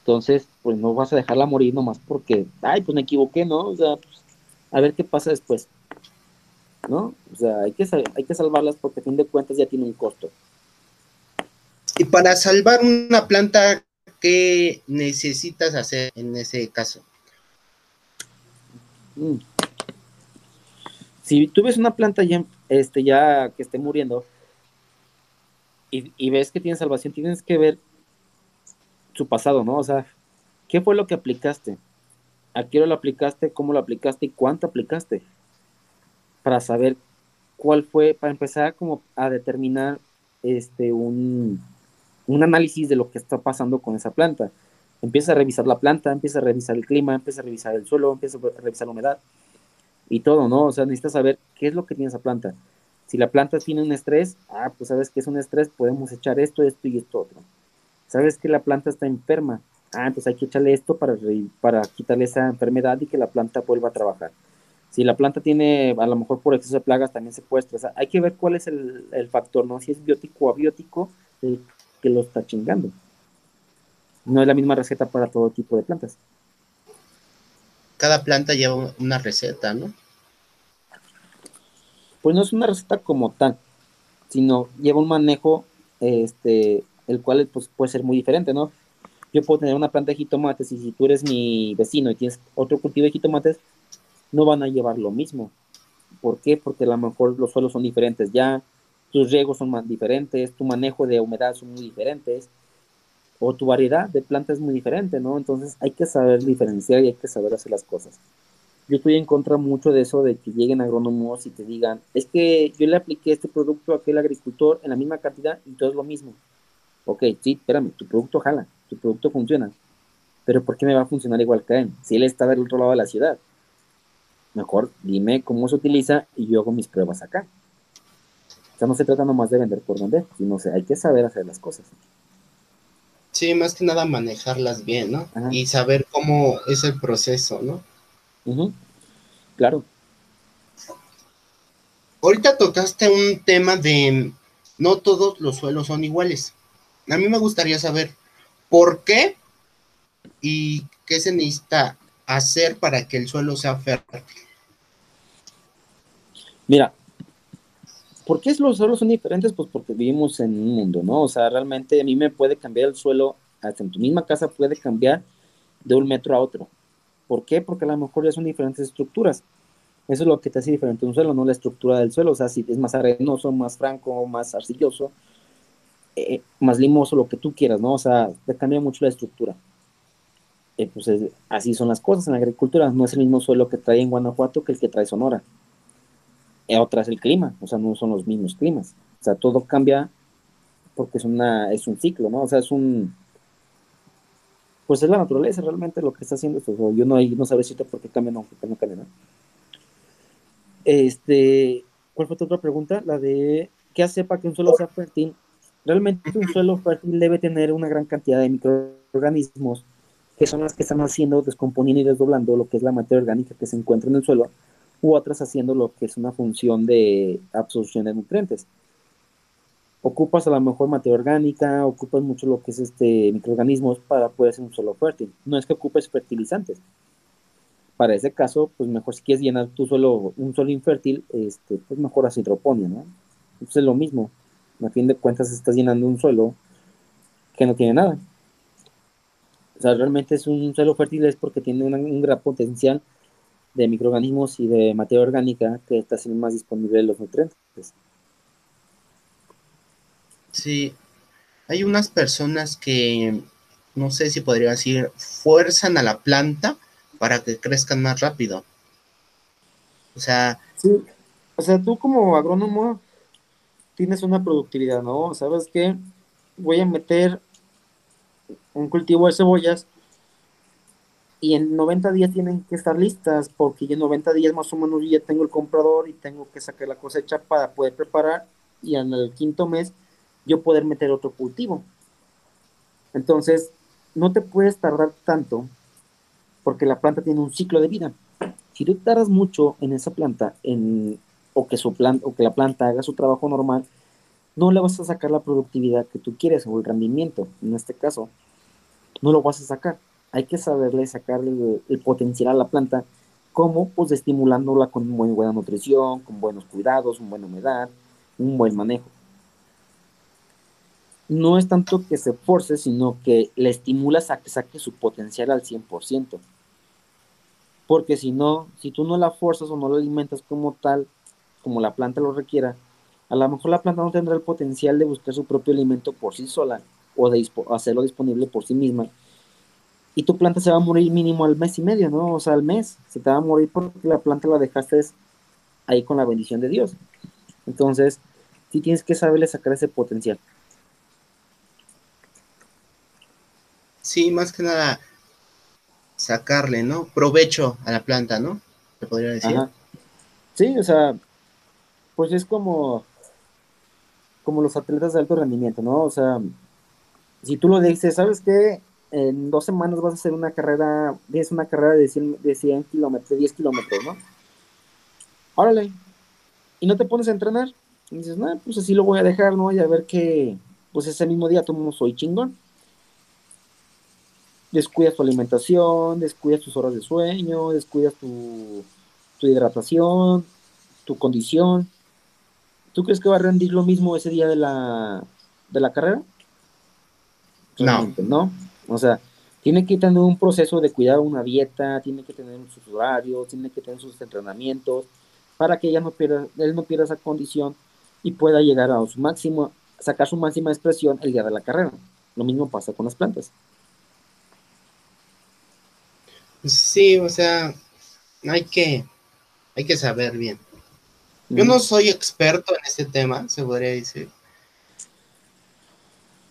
Entonces, pues no vas a dejarla morir nomás porque, ay, pues me equivoqué, ¿no? O sea, pues, a ver qué pasa después. ¿no? O sea, hay que, hay que salvarlas porque a fin de cuentas ya tiene un costo. Y para salvar una planta, ¿qué necesitas hacer en ese caso? Mm. Si tú ves una planta ya, este, ya que esté muriendo y, y ves que tiene salvación, tienes que ver su pasado, ¿no? O sea, ¿qué fue lo que aplicaste? ¿A qué hora lo aplicaste? ¿Cómo lo aplicaste? ¿Y cuánto aplicaste? para saber cuál fue, para empezar como a determinar este, un, análisis de lo que está pasando con esa planta. Empieza a revisar la planta, empieza a revisar el clima, empieza a revisar el suelo, empieza a revisar la humedad y todo, ¿no? O sea, necesitas saber qué es lo que tiene esa planta. Si la planta tiene un estrés, ah, pues sabes que es un estrés, podemos echar esto, esto y esto otro. Sabes que la planta está enferma, Ah, entonces hay que echarle esto para, para quitarle esa enfermedad y que la planta vuelva a trabajar. Si la planta tiene, a lo mejor por exceso de plagas, también se puede estresar. Hay que ver cuál es el, el factor, ¿no? Si es biótico o abiótico el que lo está chingando. No es la misma receta para todo tipo de plantas. Cada planta lleva una receta, ¿no? Pues no es una receta como tal, sino lleva un manejo, este, el cual pues, puede ser muy diferente, ¿no? Yo puedo tener una planta de jitomates y si tú eres mi vecino y tienes otro cultivo de jitomates, no van a llevar lo mismo. ¿Por qué? Porque a lo mejor los suelos son diferentes ya, tus riegos son más diferentes, tu manejo de humedad son muy diferentes, o tu variedad de plantas es muy diferente, ¿no? Entonces hay que saber diferenciar y hay que saber hacer las cosas. Yo estoy en contra mucho de eso, de que lleguen agrónomos y te digan, es que yo le apliqué este producto a aquel agricultor en la misma cantidad y todo es lo mismo. Ok, sí, espérame, tu producto jala, tu producto funciona, pero ¿por qué me va a funcionar igual que él? Si él está del otro lado de la ciudad. Mejor dime cómo se utiliza y yo hago mis pruebas acá. O sea, no se trata nomás de vender por vender, sino que hay que saber hacer las cosas. Sí, más que nada manejarlas bien, ¿no? Y saber cómo es el proceso, ¿no? Claro. Ahorita tocaste un tema de no todos los suelos son iguales. A mí me gustaría saber por qué y qué se necesita hacer para que el suelo sea fértil. Mira, ¿por qué los suelos son diferentes? Pues porque vivimos en un mundo, ¿no? O sea, realmente a mí me puede cambiar el suelo, hasta en tu misma casa puede cambiar de un metro a otro. ¿Por qué? Porque a lo mejor ya son diferentes estructuras. Eso es lo que te hace diferente un suelo, no la estructura del suelo. O sea, si es más arenoso, más franco, más arcilloso, eh, más limoso, lo que tú quieras, ¿no? O sea, te cambia mucho la estructura. Eh, pues así son las cosas en la agricultura. No es el mismo suelo que trae en Guanajuato que el que trae Sonora. Y otra es el clima, o sea, no son los mismos climas. O sea, todo cambia porque es, una, es un ciclo, ¿no? O sea, es un... Pues es la naturaleza realmente lo que está haciendo esto. yo no, no sabría decirte por qué cambia, no, no cambia, ¿no? Este, ¿cuál fue tu otra pregunta? La de, ¿qué hace para que un suelo sea fértil? Realmente un suelo fértil debe tener una gran cantidad de microorganismos que son las que están haciendo, descomponiendo y desdoblando lo que es la materia orgánica que se encuentra en el suelo, u otras haciendo lo que es una función de absorción de nutrientes. Ocupas a lo mejor materia orgánica, ocupas mucho lo que es este microorganismos para poder ser un suelo fértil. No es que ocupes fertilizantes. Para ese caso, pues mejor si quieres llenar tu suelo, un suelo infértil, este, pues mejor hacer hidroponía, ¿no? Entonces es lo mismo. A fin de cuentas estás llenando un suelo que no tiene nada. O sea, realmente es un suelo fértil es porque tiene un gran potencial de microorganismos y de materia orgánica que está siendo más disponible de los nutrientes. Sí, hay unas personas que, no sé si podría decir, fuerzan a la planta para que crezcan más rápido. O sea... Sí, o sea, tú como agrónomo tienes una productividad, ¿no? ¿Sabes qué? Voy a meter un cultivo de cebollas y en 90 días tienen que estar listas porque en 90 días más o menos ya tengo el comprador y tengo que sacar la cosecha para poder preparar y en el quinto mes yo poder meter otro cultivo. Entonces, no te puedes tardar tanto porque la planta tiene un ciclo de vida. Si tú tardas mucho en esa planta en, o, que su o que la planta haga su trabajo normal, no le vas a sacar la productividad que tú quieres o el rendimiento, en este caso no lo vas a sacar. Hay que saberle sacar el, potencial a la planta, como pues estimulándola con muy buena nutrición, con buenos cuidados, una buena humedad, un buen manejo. No es tanto que se force, sino que le estimulas a que saque su potencial al 100%. Porque si no, si tú no la fuerzas o no la alimentas como tal, como la planta lo requiera, a lo mejor la planta no tendrá el potencial de buscar su propio alimento por sí sola o de hacerlo disponible por sí misma. Y tu planta se va a morir mínimo al mes y medio, ¿no? O sea, al mes. Se te va a morir porque la planta la dejaste ahí con la bendición de Dios. Entonces, sí tienes que saberle sacar ese potencial. Sí, más que nada sacarle, ¿no? Provecho a la planta, ¿no? Se podría decir. Sí, o sea, pues es como como los atletas de alto rendimiento, ¿no? O sea, si tú lo dices, ¿sabes qué? en dos semanas vas a hacer una carrera, es una carrera de 100, de 100 kilómetros, de 10 kilómetros, ¿no? Órale. Y no te pones a entrenar. Y dices, no, pues así lo voy a dejar, ¿no? Y a ver que, pues ese mismo día tomo soy chingón. Descuidas tu alimentación, descuidas tus horas de sueño, descuidas tu, tu hidratación, tu condición. ¿Tú crees que va a rendir lo mismo ese día de la, de la carrera? no. no. O sea, tiene que tener un proceso de cuidar una dieta, tiene que tener sus horarios, tiene que tener sus entrenamientos para que ella no pierda, él no pierda esa condición y pueda llegar a su máximo, sacar su máxima expresión el día de la carrera. Lo mismo pasa con las plantas. Sí, o sea, hay que, hay que saber bien. Yo no soy experto en este tema, se podría decir.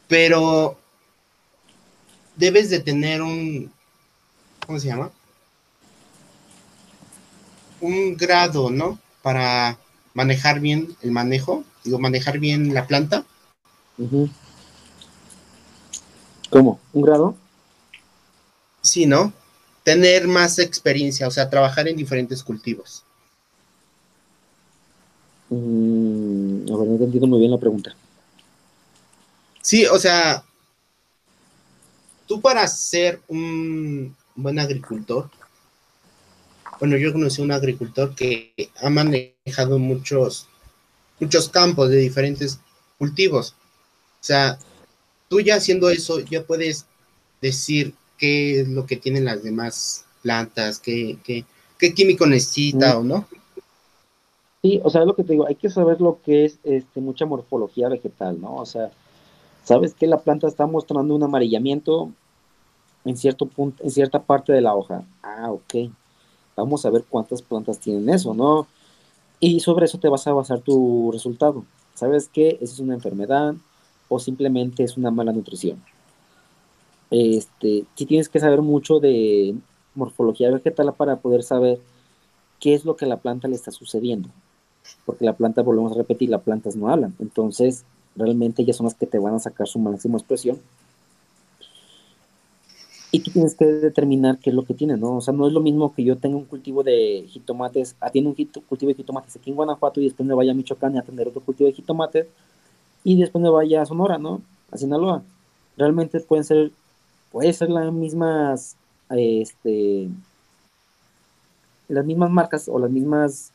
Pero debes de tener un, ¿cómo se llama? Un grado, ¿no? Para manejar bien el manejo, digo, manejar bien la planta. ¿Cómo? ¿Un grado? Sí, ¿no? Tener más experiencia, o sea, trabajar en diferentes cultivos. Mm, a ver, no he entendido muy bien la pregunta. Sí, o sea, tú para ser un buen agricultor, bueno, yo conocí a un agricultor que ha manejado muchos, muchos campos de diferentes cultivos. O sea, tú ya haciendo eso, ya puedes decir qué es lo que tienen las demás plantas, qué, qué, qué químico necesita o no. Sí, o sea, es lo que te digo, hay que saber lo que es este, mucha morfología vegetal, ¿no? O sea, sabes que la planta está mostrando un amarillamiento en, cierto punto, en cierta parte de la hoja. Ah, ok. Vamos a ver cuántas plantas tienen eso, ¿no? Y sobre eso te vas a basar tu resultado. ¿Sabes qué? ¿Esa es una enfermedad o simplemente es una mala nutrición? Este, sí tienes que saber mucho de morfología vegetal para poder saber qué es lo que a la planta le está sucediendo. Porque la planta, volvemos a repetir, las plantas no hablan. Entonces, realmente ellas son las que te van a sacar su máxima expresión y tú tienes que determinar qué es lo que tiene, ¿no? O sea, no es lo mismo que yo tenga un cultivo de jitomates, atiendo un cultivo de jitomates aquí en Guanajuato y después me vaya a Michoacán y atender otro cultivo de jitomates y después me vaya a Sonora, ¿no? A Sinaloa. Realmente pueden ser, puede ser las mismas, este, las mismas marcas o las mismas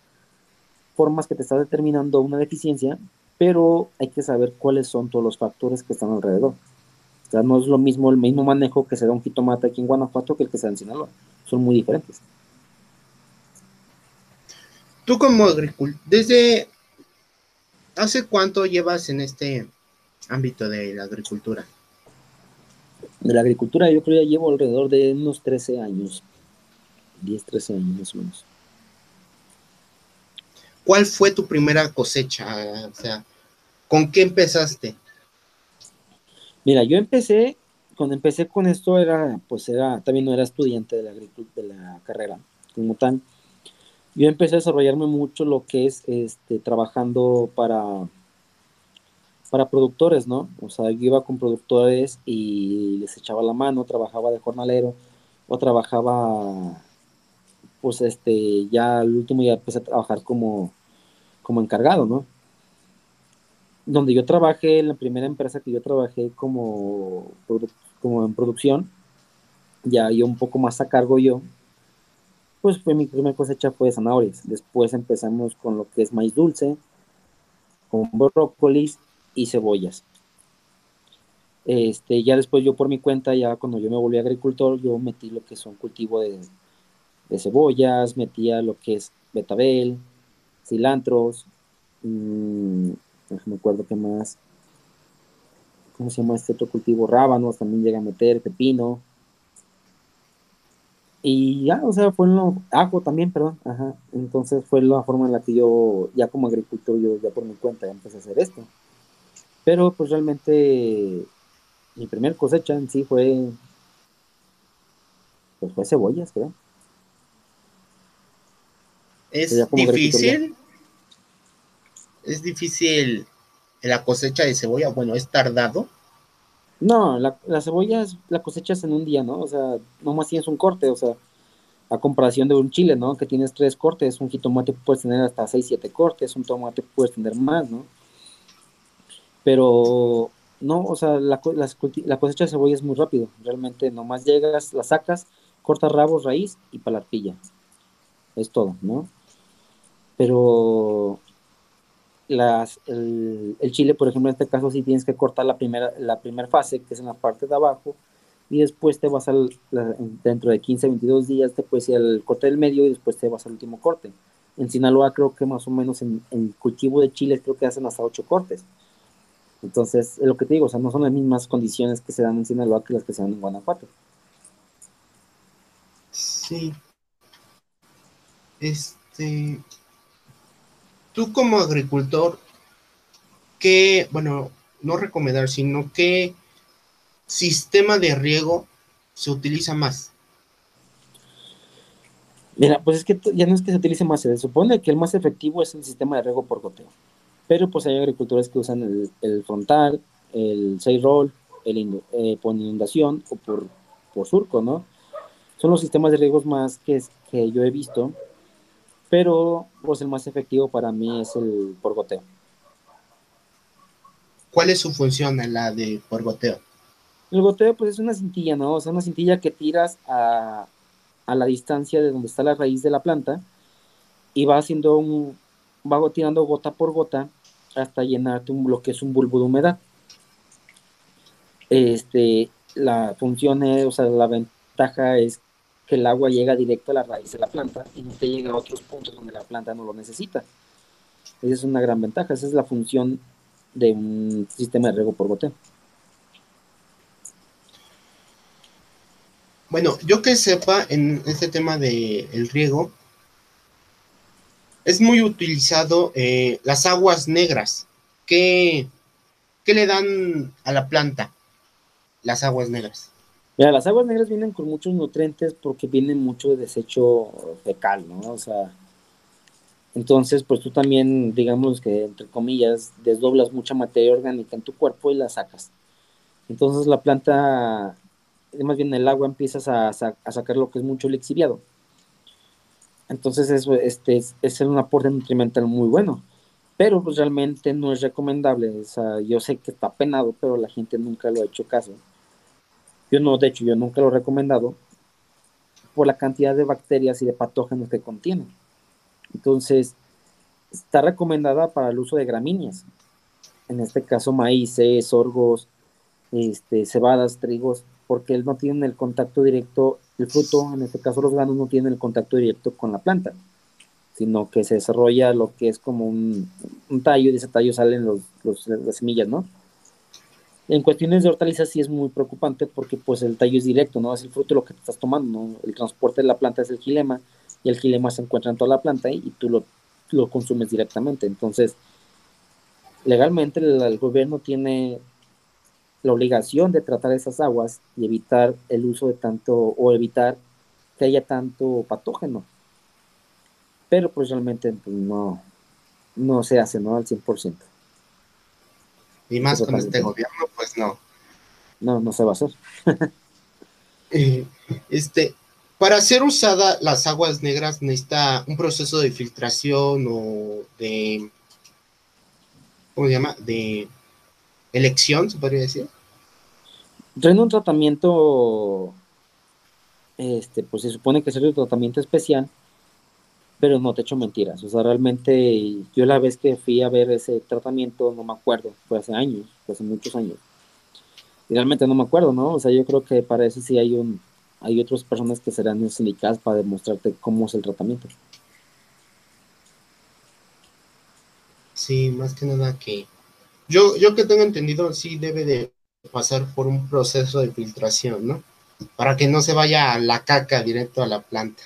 formas que te está determinando una deficiencia, pero hay que saber cuáles son todos los factores que están alrededor. O sea, no es lo mismo el mismo manejo que se da un jitomate aquí en Guanajuato que el que se da en Sinaloa. Son muy diferentes. Tú como agricultor, ¿desde hace cuánto llevas en este ámbito de la agricultura? De la agricultura yo creo que ya llevo alrededor de unos 13 años. 10, 13 años más o menos. ¿Cuál fue tu primera cosecha? O sea, ¿con qué empezaste? Mira, yo empecé, cuando empecé con esto era, pues era, también no era estudiante de la, de la carrera como tal. Yo empecé a desarrollarme mucho lo que es este, trabajando para, para productores, ¿no? O sea, yo iba con productores y les echaba la mano, trabajaba de jornalero o trabajaba, pues este, ya al último ya empecé a trabajar como, como encargado, ¿no? donde yo trabajé, la primera empresa que yo trabajé como, como en producción, ya yo un poco más a cargo yo, pues fue mi primera cosecha fue de zanahorias. Después empezamos con lo que es maíz dulce, con brócolis y cebollas. Este, ya después yo por mi cuenta, ya cuando yo me volví agricultor, yo metí lo que son cultivo de, de cebollas, metía lo que es betabel, cilantros, mmm, no me acuerdo qué más. ¿Cómo se llama este otro cultivo? Rábanos también llega a meter, pepino. Y ya, o sea, fue en lo. Ajo también, perdón. Ajá. Entonces fue la forma en la que yo, ya como agricultor, yo ya por mi cuenta ya empecé a hacer esto. Pero pues realmente mi primer cosecha en sí fue. Pues fue cebollas, creo. Es difícil es difícil la cosecha de cebolla, bueno, es tardado. No, la, la cebolla la cosechas en un día, ¿no? O sea, nomás tienes un corte, o sea, a comparación de un chile, ¿no? Que tienes tres cortes, un jitomate puedes tener hasta seis, siete cortes, un tomate puedes tener más, ¿no? Pero no, o sea, la, la, cosecha de cebolla es muy rápido, realmente nomás llegas, la sacas, cortas rabos, raíz y palatilla. Es todo, ¿no? Pero las, el, chile, por ejemplo, en este caso sí tienes que cortar la primera, la primera fase, que es en la parte de abajo, y después te vas al, dentro de 15, 22 días, te puedes ir al corte del medio y después te vas al último corte. En Sinaloa creo que más o menos en, el cultivo de chiles creo que hacen hasta 8 cortes. Entonces, es lo que te digo, o sea, no son las mismas condiciones que se dan en Sinaloa que las que se dan en Guanajuato. Sí. Este, tú como agricultor, ¿qué, bueno, no recomendar, sino qué sistema de riego se utiliza más? Mira, pues es que ya no es que se utilice más, se supone que el más efectivo es el sistema de riego por goteo. Pero pues hay agricultores que usan el, frontal, el side roll, el eh, por inundación o por, por surco, ¿no? Son los sistemas de riegos más que yo he visto, pero pues el más efectivo para mí es el por goteo. ¿Cuál es su función en la de por goteo? El goteo pues es una cintilla, ¿no? O sea, una cintilla que tiras a, la distancia de donde está la raíz de la planta y va haciendo un, va tirando gota por gota hasta llenarte un, lo que es un bulbo de humedad. Este, la función es, o sea, la ventaja es que el agua llega directo a la raíz de la planta y no te llega a otros puntos donde la planta no lo necesita. Esa es una gran ventaja, esa es la función de un sistema de riego por goteo. Bueno, yo que sepa en este tema del el riego, es muy utilizado eh, las aguas negras. ¿Qué, ¿Qué le dan a la planta las aguas negras? Mira, las aguas negras vienen con muchos nutrientes porque vienen mucho de desecho fecal, ¿no? O sea, entonces, pues tú también, digamos que, entre comillas, desdoblas mucha materia orgánica en tu cuerpo y la sacas. Entonces la planta más bien el agua empiezas a, sacar lo que es mucho lixiviado. Entonces eso este, es, es, un aporte nutrimental muy bueno, pero pues realmente no es recomendable. O sea, yo sé que está penado, pero la gente nunca lo ha hecho caso. Yo no, de hecho, yo nunca lo he recomendado por la cantidad de bacterias y de patógenos que contiene. Entonces, está recomendada para el uso de gramíneas. En este caso, maíces, sorgos, este, cebadas, trigos, porque él no tiene el contacto directo, el fruto, en este caso los granos, no tienen el contacto directo con la planta, sino que se desarrolla lo que es como un, tallo y de ese tallo salen los, las semillas, ¿no? En cuestiones de hortalizas sí es muy preocupante porque pues el tallo es directo, ¿no? Es el fruto lo que te estás tomando, ¿no? El transporte de la planta es el gilema y el gilema se encuentra en toda la planta y, tú lo, lo, consumes directamente. Entonces, legalmente el gobierno tiene la obligación de tratar esas aguas y evitar el uso de tanto o evitar que haya tanto patógeno. Pero pues realmente pues, no, no se hace, ¿no? Al 100%. Y más con este gobierno, pues no. No, no se va a hacer. Eh, este, para ser usada las aguas negras necesita un proceso de filtración o de, ¿cómo se llama? De elección, se podría decir. Tiene un tratamiento, este, pues se supone que es un tratamiento especial, pero no te echo mentiras. O sea, realmente yo la vez que fui a ver ese tratamiento, no me acuerdo, fue hace años, fue hace muchos años. Y realmente no me acuerdo, ¿no? O sea, yo creo que para eso sí hay un, hay otras personas que serán indicadas para demostrarte cómo es el tratamiento. Sí, más que nada que yo, yo que tengo entendido, sí debe de pasar por un proceso de filtración, ¿no? Para que no se vaya la caca directo a la planta.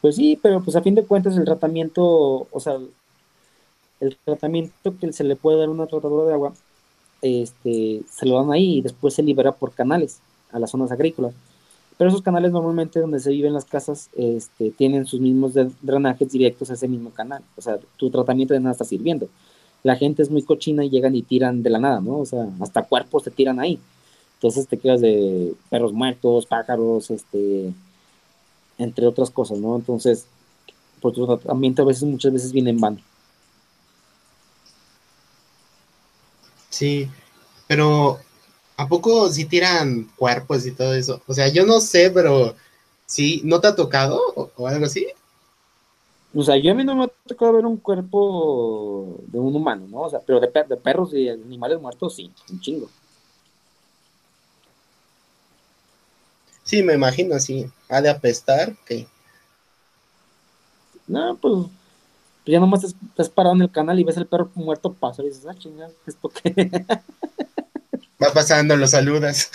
Pues sí, pero pues a fin de cuentas el tratamiento, o sea, el tratamiento que se le puede dar a una tratadora de agua, este, se lo dan ahí y después se libera por canales a las zonas agrícolas. Pero esos canales normalmente donde se viven las casas este, tienen sus mismos drenajes directos a ese mismo canal. O sea, tu tratamiento de nada está sirviendo la gente es muy cochina y llegan y tiran de la nada, ¿no? O sea, hasta cuerpos se tiran ahí. Entonces te quedas de perros muertos, pájaros, este, entre otras cosas, ¿no? Entonces, pues tu tratamiento a veces, muchas veces viene en vano. Sí, pero ¿a poco si tiran cuerpos y todo eso? O sea, yo no sé, pero sí, ¿no te ha tocado o, algo así? O sea, yo a mí no me ha tocado ver un cuerpo de un humano, ¿no? O sea, pero de, de perros y animales muertos, sí, un chingo. Sí, me imagino, así, Ha de apestar, ¿qué? No, pues, pues, ya nomás estás, parado en el canal y ves el perro muerto pasar y dices, ah, chingada, ¿esto qué? Va pasando, lo saludas.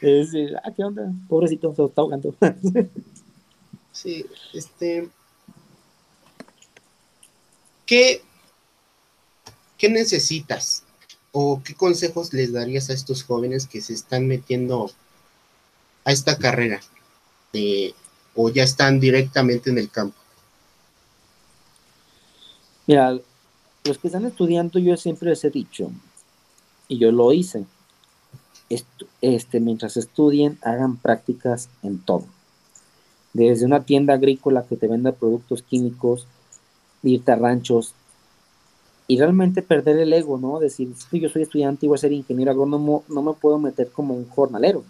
Sí, ah, ¿qué onda? Pobrecito, se está ahogando. sí, este. ¿Qué, ¿Qué necesitas? ¿O qué consejos les darías a estos jóvenes que se están metiendo a esta carrera? ¿O ya están directamente en el campo? Mira, los que están estudiando, yo siempre les he dicho, y yo lo hice, este, mientras estudien, hagan prácticas en todo. Desde una tienda agrícola que te venda productos químicos, irte a ranchos, y realmente perder el ego, ¿no? Decir, yo soy estudiante y voy a ser ingeniero agrónomo, no me puedo meter como un jornalero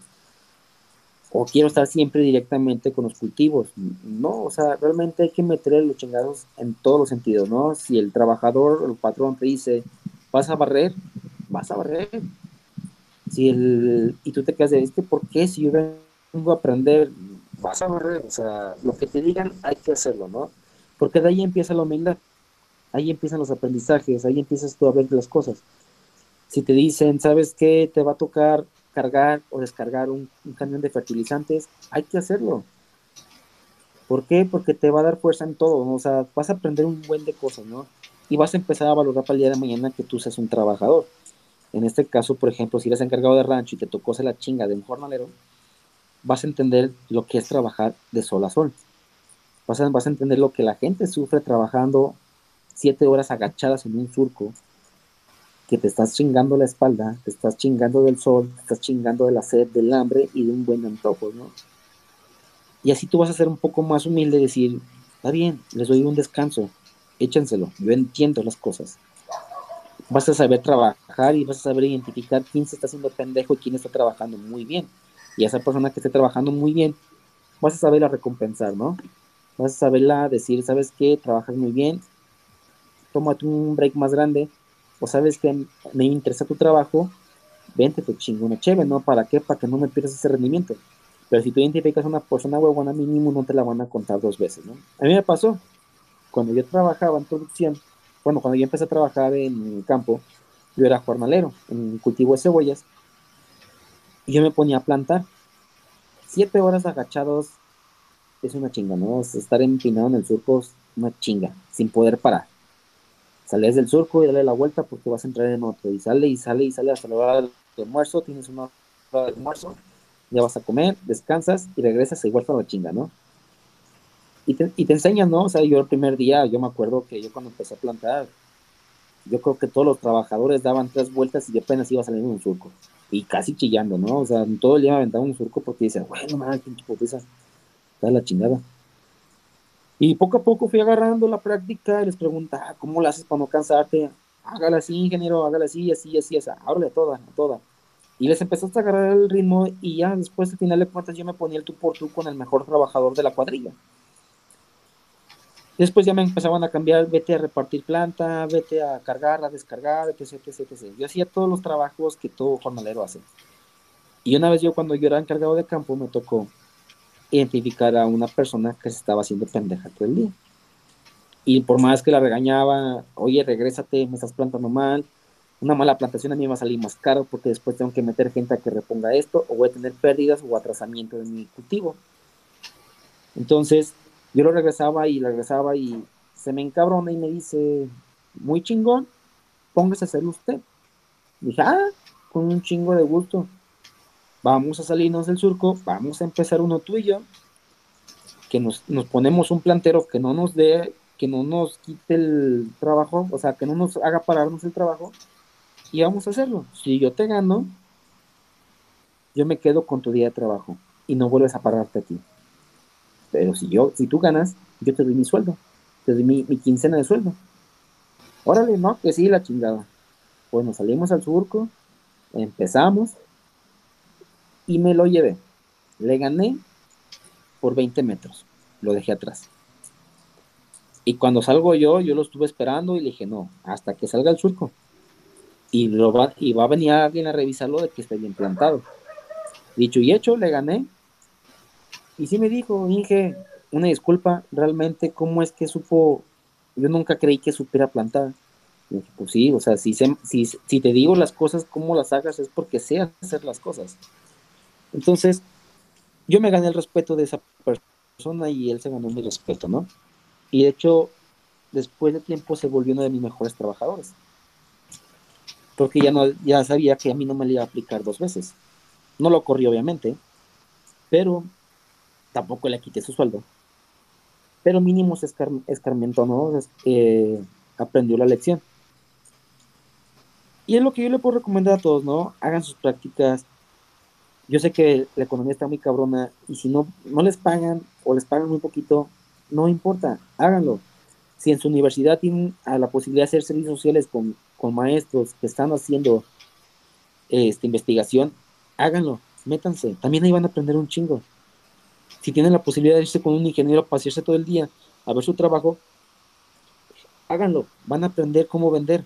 o quiero estar siempre directamente con los cultivos. No, o sea, realmente hay que meter los chingados en todos los sentidos, ¿no? Si el trabajador, el patrón te dice, vas a barrer, vas a barrer. Si el, y tú te quedas de, este, ¿por qué? Si yo vengo a aprender, vas a barrer. O sea, lo que te digan hay que hacerlo, ¿no? Porque de ahí empieza la humildad. Ahí empiezan los aprendizajes, ahí empiezas tú a ver las cosas. Si te dicen, ¿sabes qué? Te va a tocar cargar o descargar un, camión de fertilizantes, hay que hacerlo. ¿Por qué? Porque te va a dar fuerza en todo, o sea, vas a aprender un buen de cosas, ¿no? Y vas a empezar a valorar para el día de mañana que tú seas un trabajador. En este caso, por ejemplo, si eres encargado de rancho y te tocó ser la chinga de un jornalero, vas a entender lo que es trabajar de sol a sol. Vas a, vas a entender lo que la gente sufre trabajando siete horas agachadas en un surco, que te estás chingando la espalda, te estás chingando del sol, te estás chingando de la sed, del hambre y de un buen antojo, ¿no? Y así tú vas a ser un poco más humilde y decir, está bien, les doy un descanso, échenselo, yo entiendo las cosas. Vas a saber trabajar y vas a saber identificar quién se está haciendo pendejo y quién está trabajando muy bien. Y a esa persona que esté trabajando muy bien, vas a saberla recompensar, ¿no? Vas a saberla decir, ¿sabes qué? Trabajas muy bien, tómate un break más grande, o sabes que me interesa tu trabajo, vente, te chingo una chévere, ¿no? ¿Para qué? Para que no me pierdas ese rendimiento. Pero si tú identificas a una persona huevona, mínimo no te la van a contar dos veces, ¿no? A mí me pasó, cuando yo trabajaba en producción, bueno, cuando yo empecé a trabajar en el campo, yo era jornalero en cultivo de cebollas, y yo me ponía a plantar. Siete horas agachados es una chinga, ¿no? estar empinado en el surco es una chinga, sin poder parar sales del surco y dale la vuelta porque vas a entrar en otro. Y sale y sale y sale hasta la hora del almuerzo, tienes una hora de almuerzo, ya vas a comer, descansas y regresas igual para la chinga, ¿no? Y te, y te enseñan, ¿no? O sea, yo el primer día, yo me acuerdo que yo cuando empecé a plantar, yo creo que todos los trabajadores daban tres vueltas y apenas iba en un surco. Y casi chillando, ¿no? O sea, todo el día me aventaba un surco porque decía, bueno, madre, pinche putiza, está la chingada. Y poco a poco fui agarrando la práctica y les preguntaba, ¿cómo lo haces para no cansarte? Hágala así, ingeniero, hágala así, así, así, así, ábrele toda, toda. Y les empezaste a agarrar el ritmo y ya después al final de cuentas yo me ponía el tú por tú con el mejor trabajador de la cuadrilla. Después ya me empezaban a cambiar, vete a repartir planta, vete a cargar, a descargar, etc, etc, etc. Yo hacía todos los trabajos que todo jornalero hace. Y una vez yo cuando yo era encargado de campo me tocó identificar a una persona que se estaba haciendo pendeja todo el día. Y por más que la regañaba, oye, regrésate, me estás plantando mal, una mala plantación a mí me va a salir más caro porque después tengo que meter gente a que reponga esto, o voy a tener pérdidas o atrasamiento de mi cultivo. Entonces, yo lo regresaba y regresaba y se me encabrona y me dice, muy chingón, póngase a hacerlo usted. dije, ah, con un chingo de gusto vamos a salirnos del surco, vamos a empezar uno tú y yo, que nos, ponemos un plantero que no nos dé, que no nos quite el trabajo, o sea, que no nos haga pararnos el trabajo y vamos a hacerlo. Si yo te gano, yo me quedo con tu día de trabajo y no vuelves a pararte a ti. Pero si yo, si tú ganas, yo te doy mi sueldo, te doy mi, mi quincena de sueldo. Órale, no, que sí, la chingada. Bueno, salimos al surco, empezamos y me lo llevé. Le gané por 20 metros, lo dejé atrás. Y cuando salgo yo, yo lo estuve esperando y le dije, no, hasta que salga el surco. Y, lo va, y va a venir alguien a revisarlo de que esté bien plantado. Dicho y hecho, le gané. Y sí me dijo, Inge, una disculpa, realmente, ¿cómo es que supo? Yo nunca creí que supiera plantar. Y pues sí, o sea, si, si, si te digo las cosas, cómo las hagas, es porque sé hacer las cosas. Entonces, yo me gané el respeto de esa persona y él se ganó mi respeto, ¿no? Y de hecho, después de tiempo se volvió uno de mis mejores trabajadores. Porque ya, no, ya sabía que a mí no me le iba a aplicar dos veces. No lo corrí, obviamente, pero tampoco le quité su sueldo. Pero mínimo se escarmentó, ¿no? Eh, aprendió la lección. Y es lo que yo le puedo recomendar a todos, ¿no? Hagan sus prácticas. Yo sé que la economía está muy cabrona y si no, no les pagan o les pagan muy poquito, no importa, háganlo. Si en su universidad tienen la posibilidad de hacer servicios sociales con, maestros que están haciendo esta investigación, háganlo, métanse. También ahí van a aprender un chingo. Si tienen la posibilidad de irse con un ingeniero a pasearse todo el día a ver su trabajo, háganlo. Van a aprender cómo vender.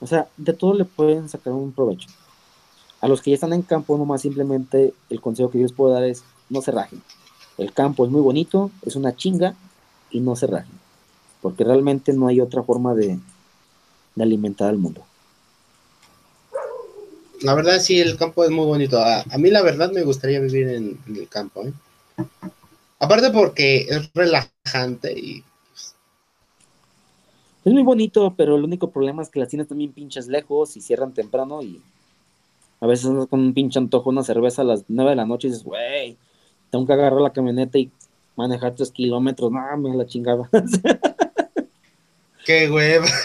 O sea, de todo le pueden sacar un provecho. A los que ya están en campo, nomás simplemente el consejo que yo les puedo dar es no se rajen. El campo es muy bonito, es una chinga, y no se rajen, porque realmente no hay otra forma de, alimentar al mundo. La verdad sí, el campo es muy bonito. A, mí la verdad me gustaría vivir en, el campo. ¿eh? Aparte porque es relajante y... Pues, es muy bonito, pero el único problema es que las tiendas también pinches lejos y cierran temprano y a veces con un pinche antojo una cerveza a las 9 de la noche y dices, güey, tengo que agarrar la camioneta y manejar tres kilómetros, no, me la chingada. Qué hueva.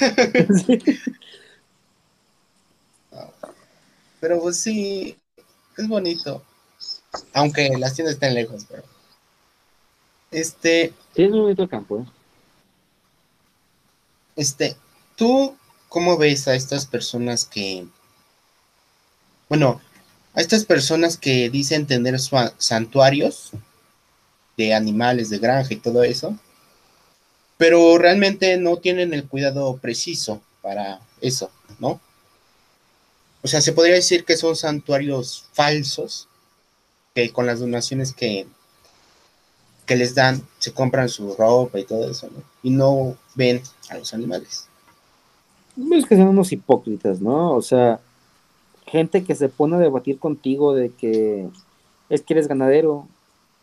Pero pues sí, es bonito. Aunque las tiendas estén lejos, pero. Este. Sí, es bonito el campo, ¿eh? Este, ¿tú cómo ves a estas personas que. Bueno, a estas personas que dicen tener santuarios de animales de granja y todo eso, pero realmente no tienen el cuidado preciso para eso, ¿no? O sea, se podría decir que son santuarios falsos, que con las donaciones que, que les dan se compran su ropa y todo eso, ¿no? Y no ven a los animales. Es que son unos hipócritas, ¿no? O sea, gente que se pone a debatir contigo de que es que eres ganadero,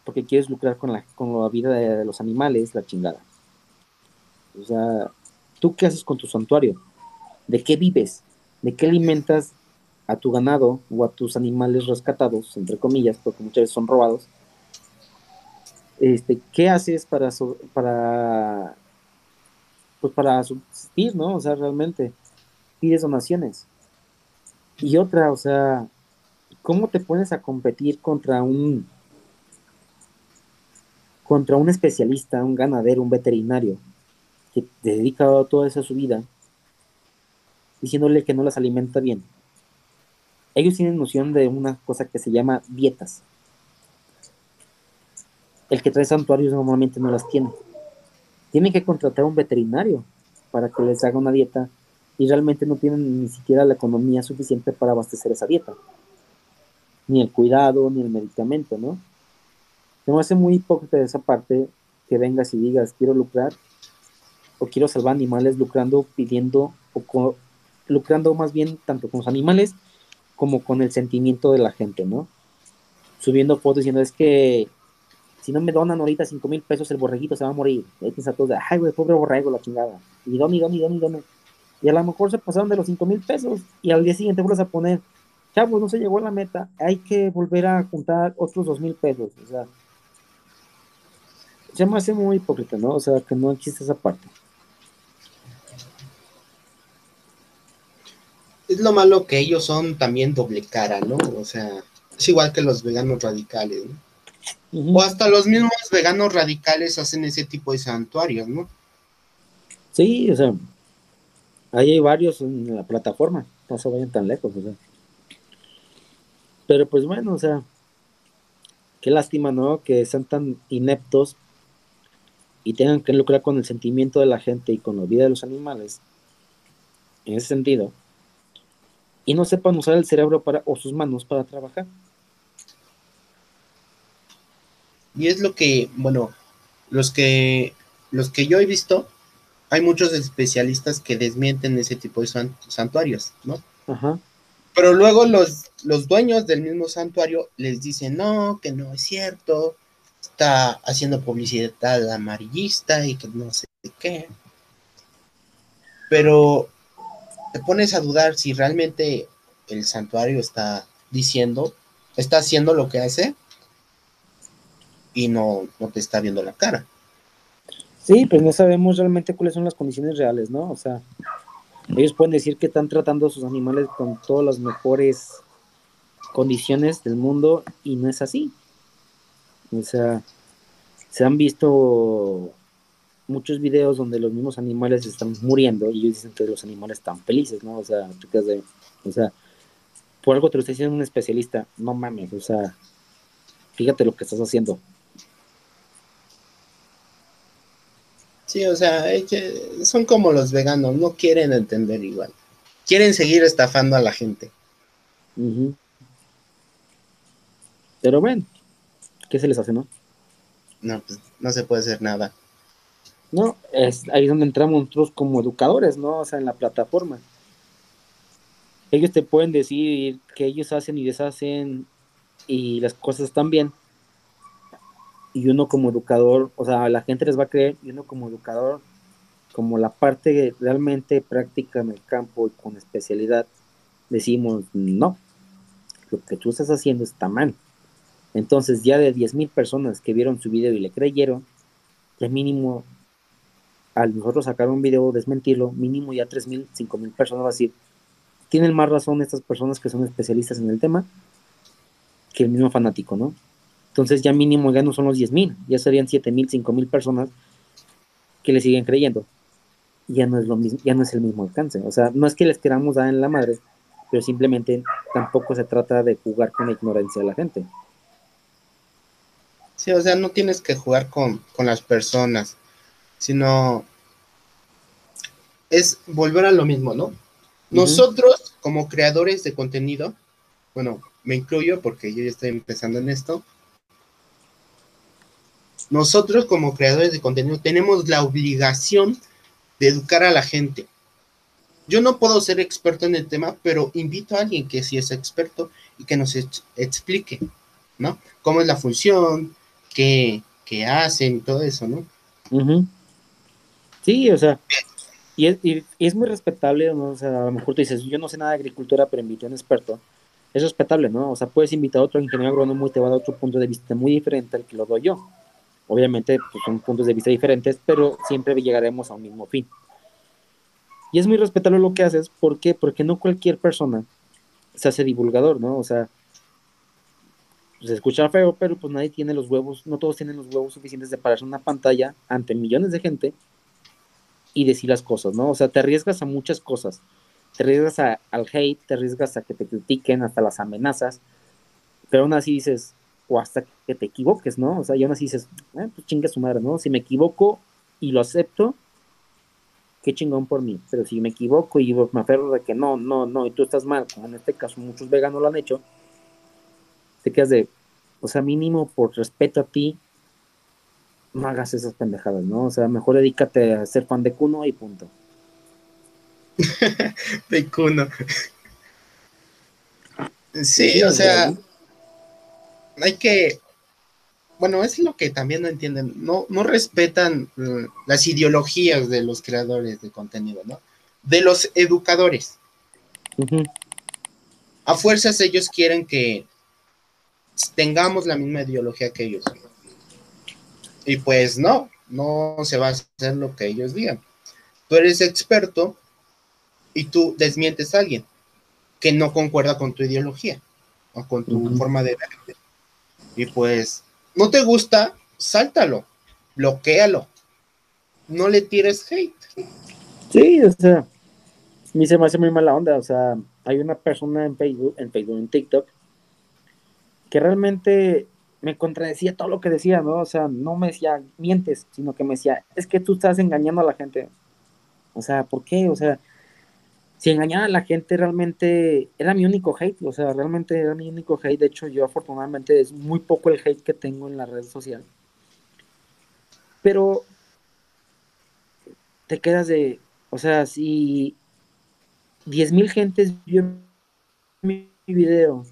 porque quieres lucrar con la, con la vida de, los animales, la chingada. O sea, ¿tú qué haces con tu santuario? ¿De qué vives? ¿De qué alimentas a tu ganado o a tus animales rescatados, entre comillas, porque muchas veces son robados? Este, ¿Qué haces para, para, pues para subsistir, no? O sea, realmente pides donaciones. Y otra, o sea, ¿cómo te pones a competir contra un contra un especialista, un ganadero, un veterinario, que dedica toda esa su vida, diciéndole que no las alimenta bien. Ellos tienen noción de una cosa que se llama dietas. El que trae santuarios normalmente no las tiene. Tienen que contratar a un veterinario para que les haga una dieta y realmente no tienen ni siquiera la economía suficiente para abastecer esa dieta. Ni el cuidado, ni el medicamento, ¿no? Se me hace muy hipócrita de esa parte que vengas y digas, quiero lucrar o quiero salvar animales lucrando, pidiendo, o lucrando más bien tanto con los animales como con el sentimiento de la gente, ¿no? Subiendo fotos diciendo, es que si no me donan ahorita 5 mil pesos, el borreguito se va a morir. Y piensa ay, güey, pobre borrego, la chingada. Y don, y don, y y a lo mejor se pasaron de los 5 mil pesos y al día siguiente vuelves a poner, chavos, no se llegó a la meta, hay que volver a juntar otros 2 mil pesos. O sea, se me hace muy hipócrita, ¿no? O sea, que no existe esa parte. Es lo malo que ellos son también doble cara, ¿no? O sea, es igual que los veganos radicales, ¿no? O hasta los mismos veganos radicales hacen ese tipo de santuarios, ¿no? Sí, o sea, ahí hay varios en la plataforma, no se vayan tan lejos, o sea. Pero pues bueno, o sea, qué lástima, ¿no? Que sean tan ineptos y tengan que lucrar con el sentimiento de la gente y con la vida de los animales, en ese sentido, y no sepan usar el cerebro para, o sus manos para trabajar. Y es lo que, bueno, los que, los que yo he visto, hay muchos especialistas que desmienten ese tipo de santuarios, ¿no? Ajá. Pero luego los, los dueños del mismo santuario les dicen, no, que no es cierto, está haciendo publicidad amarillista y que no sé qué. Pero te pones a dudar si realmente el santuario está diciendo, está haciendo lo que hace y no, no te está viendo la cara. Sí, pues no sabemos realmente cuáles son las condiciones reales, ¿no? O sea, ellos pueden decir que están tratando a sus animales con todas las mejores condiciones del mundo y no es así. O sea, se han visto muchos videos donde los mismos animales están muriendo y ellos dicen que los animales están felices, ¿no? O sea, de, o sea, por algo te lo está diciendo un especialista, no mames, o sea, fíjate lo que estás haciendo. Sí, o sea, son como los veganos, no quieren entender igual. Quieren seguir estafando a la gente. Pero ven, ¿qué se les hace, no? No, pues no se puede hacer nada. No, es ahí donde entramos nosotros como educadores, ¿no? O sea, en la plataforma. Ellos te pueden decir que ellos hacen y deshacen y las cosas están bien. Y uno como educador, o sea, la gente les va a creer, y uno como educador, como la parte realmente práctica en el campo y con especialidad, decimos, no, lo que tú estás haciendo está mal. Entonces, ya de 10.000 personas que vieron su video y le creyeron, ya mínimo, al nosotros sacar un video, desmentirlo, mínimo ya 3.000, 5.000 personas va a decir, tienen más razón estas personas que son especialistas en el tema que el mismo fanático, ¿no? Entonces ya mínimo ya no son los 10.000, ya serían 7.000, 5.000 personas que le siguen creyendo. Ya no es lo mismo, ya no es el mismo alcance. O sea, no es que les queramos dar en la madre, pero simplemente tampoco se trata de jugar con la ignorancia de la gente. Sí, o sea, no tienes que jugar con, las personas, sino es volver a lo mismo, ¿no? Nosotros, como creadores de contenido, bueno, me incluyo porque yo ya estoy empezando en esto. Nosotros, como creadores de contenido, tenemos la obligación de educar a la gente. Yo no puedo ser experto en el tema, pero invito a alguien que sí es experto y que nos explique, ¿no? Cómo es la función, qué, hacen y todo eso, ¿no? Sí, o sea, y es, es, muy respetable. O sea, a lo mejor tú dices, yo no sé nada de agricultura, pero invito a un experto. Es respetable, ¿no? O sea, puedes invitar a otro ingeniero agrónomo y te va a dar otro punto de vista muy diferente al que lo doy yo. Obviamente, pues, son puntos de vista diferentes, pero siempre llegaremos a un mismo fin. Y es muy respetable lo que haces, ¿por qué? Porque no cualquier persona se hace divulgador, ¿no? O sea, se escucha feo, pero pues nadie tiene los huevos, no todos tienen los huevos suficientes de pararse una pantalla ante millones de gente y decir las cosas, ¿no? O sea, te arriesgas a muchas cosas. Te arriesgas al hate, te arriesgas a que te critiquen, hasta las amenazas, pero aún así dices, o hasta que te equivoques, ¿no? O sea, y aún así dices, eh, pues chinga su madre, ¿no? Si me equivoco y lo acepto, qué chingón por mí. Pero si me equivoco y me aferro de que no, no, no, y tú estás mal, como en este caso muchos veganos lo han hecho, te quedas de, o sea, mínimo por respeto a ti, no hagas esas pendejadas, ¿no? O sea, mejor dedícate a ser fan de Kuno y punto. de Kuno. Sí, o sea, hay que, bueno, es lo que también no entienden, no, no respetan mm, las ideologías de los creadores de contenido, ¿no? De los educadores. A fuerzas ellos quieren que tengamos la misma ideología que ellos. Y pues no, no se va a hacer lo que ellos digan. Tú eres experto y tú desmientes a alguien. que no concuerda con tu ideología o con tu forma de ver. Y pues, no te gusta, sáltalo, bloquealo. No le tires hate. Sí, o sea, a mí se me hace muy mala onda. O sea, hay una persona en Facebook, en Facebook, en TikTok, que realmente me contradecía todo lo que decía, ¿no? O sea, no me decía mientes, sino que me decía, es que tú estás engañando a la gente. O sea, ¿por qué? O sea, si engañaba a la gente realmente era mi único hate, o sea, realmente era mi único hate. De hecho, yo afortunadamente es muy poco el hate que tengo en la red social. Pero te quedas de, o sea, si 10.000 gentes vio mi video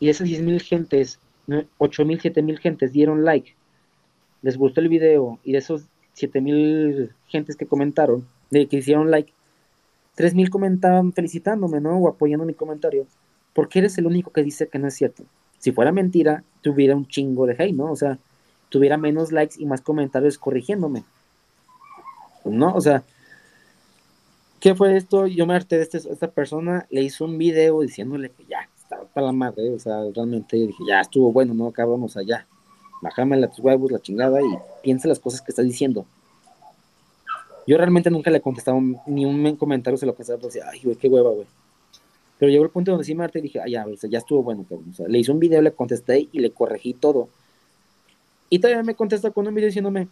y esas 10.000 gentes, 8.000, 7.000 gentes dieron like, les gustó el video y de esos 7.000 gentes que comentaron, de que hicieron like, 3.000 comentaban felicitándome, ¿no? O apoyando mi comentario. Porque eres el único que dice que no es cierto. Si fuera mentira, tuviera un chingo de hate, ¿no? O sea, tuviera menos likes y más comentarios corrigiéndome. ¿No? O sea, ¿qué fue esto? Yo me harté de este, esta persona, le hizo un video diciéndole que ya, estaba para la madre, o sea, realmente dije, ya estuvo bueno, ¿no? Cabrón, o sea, ya, bájame huevos, la chingada y piensa las cosas que estás diciendo. Yo realmente nunca le contestaba ni un comentario, se lo pensaba, pues, ay, güey, qué hueva, güey. Pero llegó el punto donde sí me harté y dije, ay, ya, ya estuvo bueno, cabrón. O sea, le hice un video, le contesté y le corregí todo. Y todavía me contesta con un video diciéndome,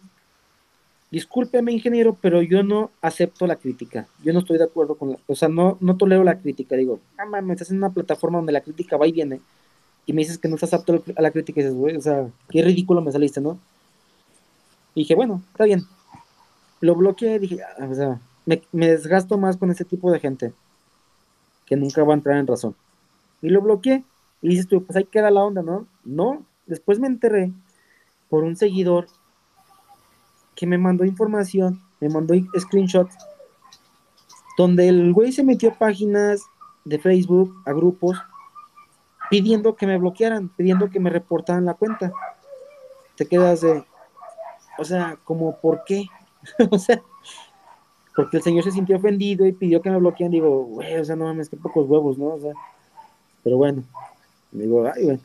discúlpeme, ingeniero, pero yo no acepto la crítica. Yo no estoy de acuerdo con la, o sea, no, no tolero la crítica. Digo, ah, mames, estás en una plataforma donde la crítica va y viene. Y me dices que no estás apto a la crítica y dices, güey, o sea, qué ridículo me saliste, ¿no? Y dije, bueno, está bien, lo bloqueé, dije, ah, o sea, me, desgasto más con ese tipo de gente que nunca va a entrar en razón. Y lo bloqueé. Y dices tú, pues ahí queda la onda, ¿no? No, después me enteré por un seguidor que me mandó información, me mandó screenshots, donde el güey se metió a páginas de Facebook, a grupos, pidiendo que me bloquearan, pidiendo que me reportaran la cuenta. Te quedas de, o sea, como, ¿por qué? o sea, porque el señor se sintió ofendido y pidió que me bloqueen. Digo, güey, o sea, no mames, qué pocos huevos, ¿no? O sea, pero bueno, digo, ay, güey.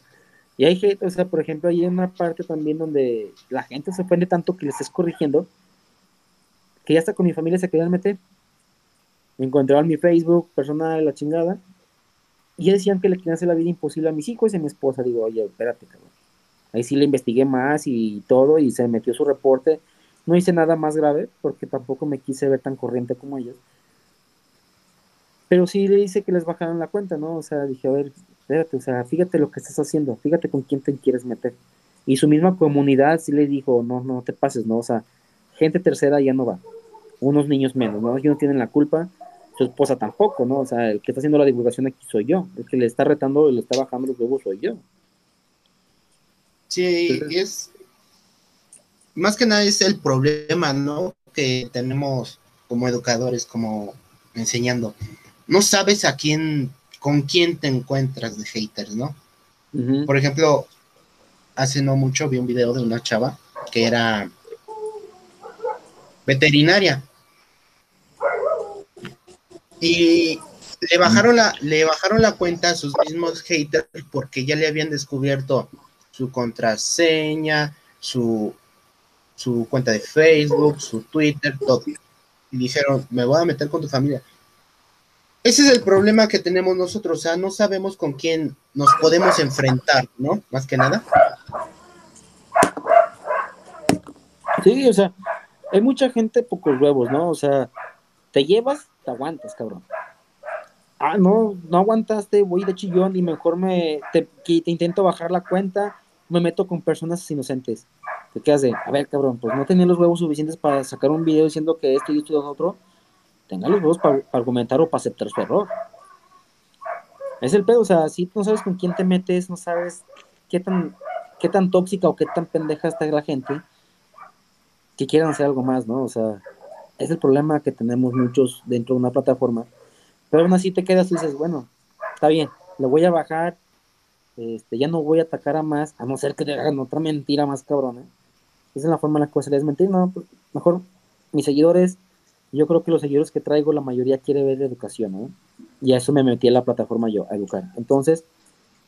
Y hay gente, o sea, por ejemplo, hay una parte también donde la gente se ofende tanto que le estés corrigiendo, que ya hasta con mi familia se querían meter. Me encontraron mi Facebook personal, la chingada, y decían que le querían hacer la vida imposible a mis hijos y a mi esposa. Digo, oye, espérate, cabrón. Ahí sí le investigué más y todo, y se metió su reporte no hice nada más grave porque tampoco me quise ver tan corriente como ellos. Pero sí le hice que les bajaran la cuenta, ¿no? O sea, dije, a ver, espérate, o sea, fíjate lo que estás haciendo, fíjate con quién te quieres meter. Y su misma comunidad sí le dijo, no, no te pases, ¿no? O sea, gente tercera ya no va. Unos niños menos, ¿no? Ellos no tienen la culpa, su esposa tampoco, ¿no? O sea, el que está haciendo la divulgación aquí soy yo, el que le está retando y le está bajando los huevos soy yo. Sí, y es, más que nada es el problema, ¿no? Que tenemos como educadores, como enseñando. No sabes a quién, con quién te encuentras de haters, ¿no? Por ejemplo, hace no mucho vi un video de una chava que era veterinaria. Y le bajaron la, le bajaron la cuenta a sus mismos haters porque ya le habían descubierto su contraseña, su su cuenta de Facebook, su Twitter, todo. Y dijeron, me voy a meter con tu familia. Ese es el problema que tenemos nosotros, o sea, no sabemos con quién nos podemos enfrentar, ¿no? Más que nada. Sí, o sea, hay mucha gente pocos huevos, ¿no? O sea, te llevas, te aguantas, cabrón. Ah, no, no aguantaste, voy de chillón y mejor me te, te intento bajar la cuenta, me meto con personas inocentes te quedas de, a ver, cabrón, pues no tenía los huevos suficientes para sacar un video diciendo que esto y esto y lo otro, tenga los huevos para, argumentar o para aceptar su error. Es el pedo, o sea, si no sabes con quién te metes, no sabes qué tan, qué tan tóxica o qué tan pendeja está la gente, que quieran hacer algo más, ¿no? O sea, es el problema que tenemos muchos dentro de una plataforma. Pero aún así te quedas y dices, bueno, está bien, le voy a bajar, este, ya no voy a atacar a más, a no ser que le hagan otra mentira más cabrona. Esa es la forma en la que se les mentir, no, pues, mejor mis seguidores, yo creo que los seguidores que traigo, la mayoría quiere ver educación, ¿no? Y a eso me metí a la plataforma yo, a educar. Entonces,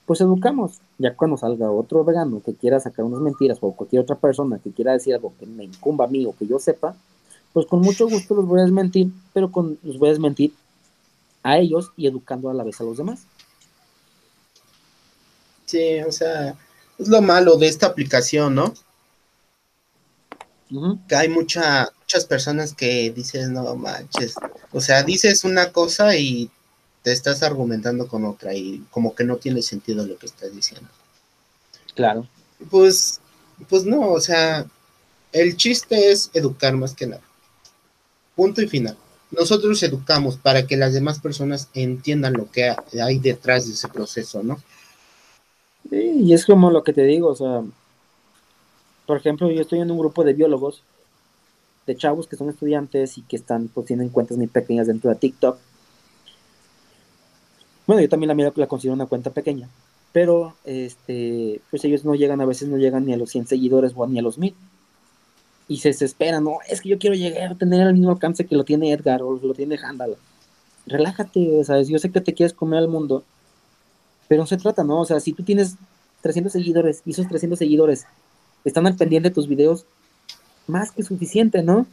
pues educamos. Ya cuando salga otro vegano que quiera sacar unas mentiras o cualquier otra persona que quiera decir algo que me incumba a mí o que yo sepa, pues con mucho gusto los voy a desmentir, pero con, los voy a desmentir a ellos y educando a la vez a los demás. Sí, o sea, es lo malo de esta aplicación, ¿no? Que hay mucha, muchas personas que dicen, no manches, o sea, dices una cosa y te estás argumentando con otra y como que no tiene sentido lo que estás diciendo. Claro. Pues, pues no, o sea, el chiste es educar más que nada. Punto y final. Nosotros educamos para que las demás personas entiendan lo que hay detrás de ese proceso, ¿no? Sí, y es como lo que te digo, o sea, por ejemplo, yo estoy en un grupo de biólogos, de chavos que son estudiantes y que están, pues tienen cuentas muy pequeñas dentro de TikTok. Bueno, yo también la mía la considero una cuenta pequeña, pero este, pues ellos no llegan, a veces no llegan ni a los 100 seguidores o ni a los 1000. Y se desesperan, no, es que yo quiero llegar a tener el mismo alcance que lo tiene Edgar o lo tiene Handal. Relájate, ¿sabes? Yo sé que te quieres comer al mundo, pero no se trata, ¿no? O sea, si tú tienes 300 seguidores y esos 300 seguidores están al pendiente de tus videos, más que suficiente, ¿no?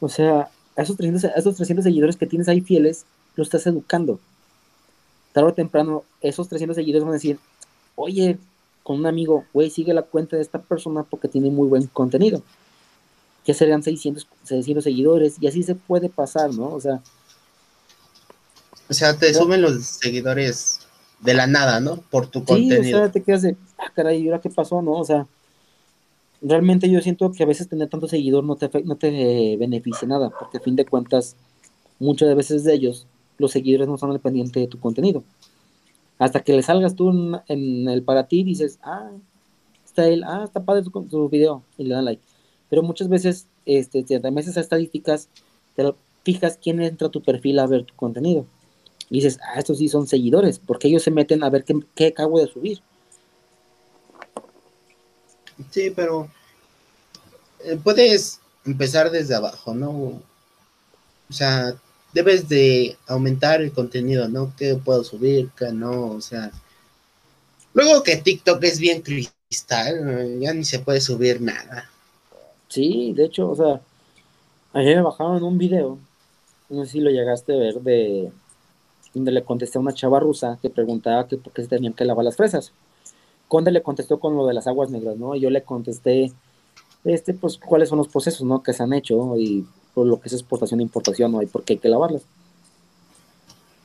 O sea, a esos 300, esos 300 seguidores que tienes ahí fieles, los estás educando. Tarde o temprano, esos 300 seguidores van a decir, oye, con un amigo, güey, sigue la cuenta de esta persona porque tiene muy buen contenido. Ya serían 600, 600 seguidores y así se puede pasar, ¿no? O sea... O sea, te suben los seguidores de la nada, ¿no? Por tu contenido. Sí, o sea, te quedas de, ah, caray, ¿y ahora qué pasó, no? O sea, realmente yo siento que a veces tener tanto seguidor no te, no te beneficia nada, porque a fin de cuentas, muchas de veces de ellos, los seguidores no están al pendiente de tu contenido. Hasta que le salgas tú en, el para ti, dices, ah, está él, ah, está padre tu, video, y le dan like. Pero muchas veces, este, te metes a estadísticas, te fijas quién entra a tu perfil a ver tu contenido. Y dices, ah, estos sí son seguidores, porque ellos se meten a ver qué, qué acabo de subir. Sí, pero eh, puedes empezar desde abajo, ¿no? O sea, debes de aumentar el contenido, ¿no? ¿Qué puedo subir? ¿Qué no? O sea, luego que TikTok es bien cristal, ya ni se puede subir nada. Sí, de hecho, o sea, ayer me bajaron un video, no sé si lo llegaste a ver, de donde le contesté a una chava rusa que preguntaba que por qué se tenían que lavar las fresas. Conde le contestó con lo de las aguas negras, ¿no? Y yo le contesté, este, pues, cuáles son los procesos, ¿no? Que se han hecho y por lo que es exportación e importación, ¿no? Y por qué hay que lavarlas.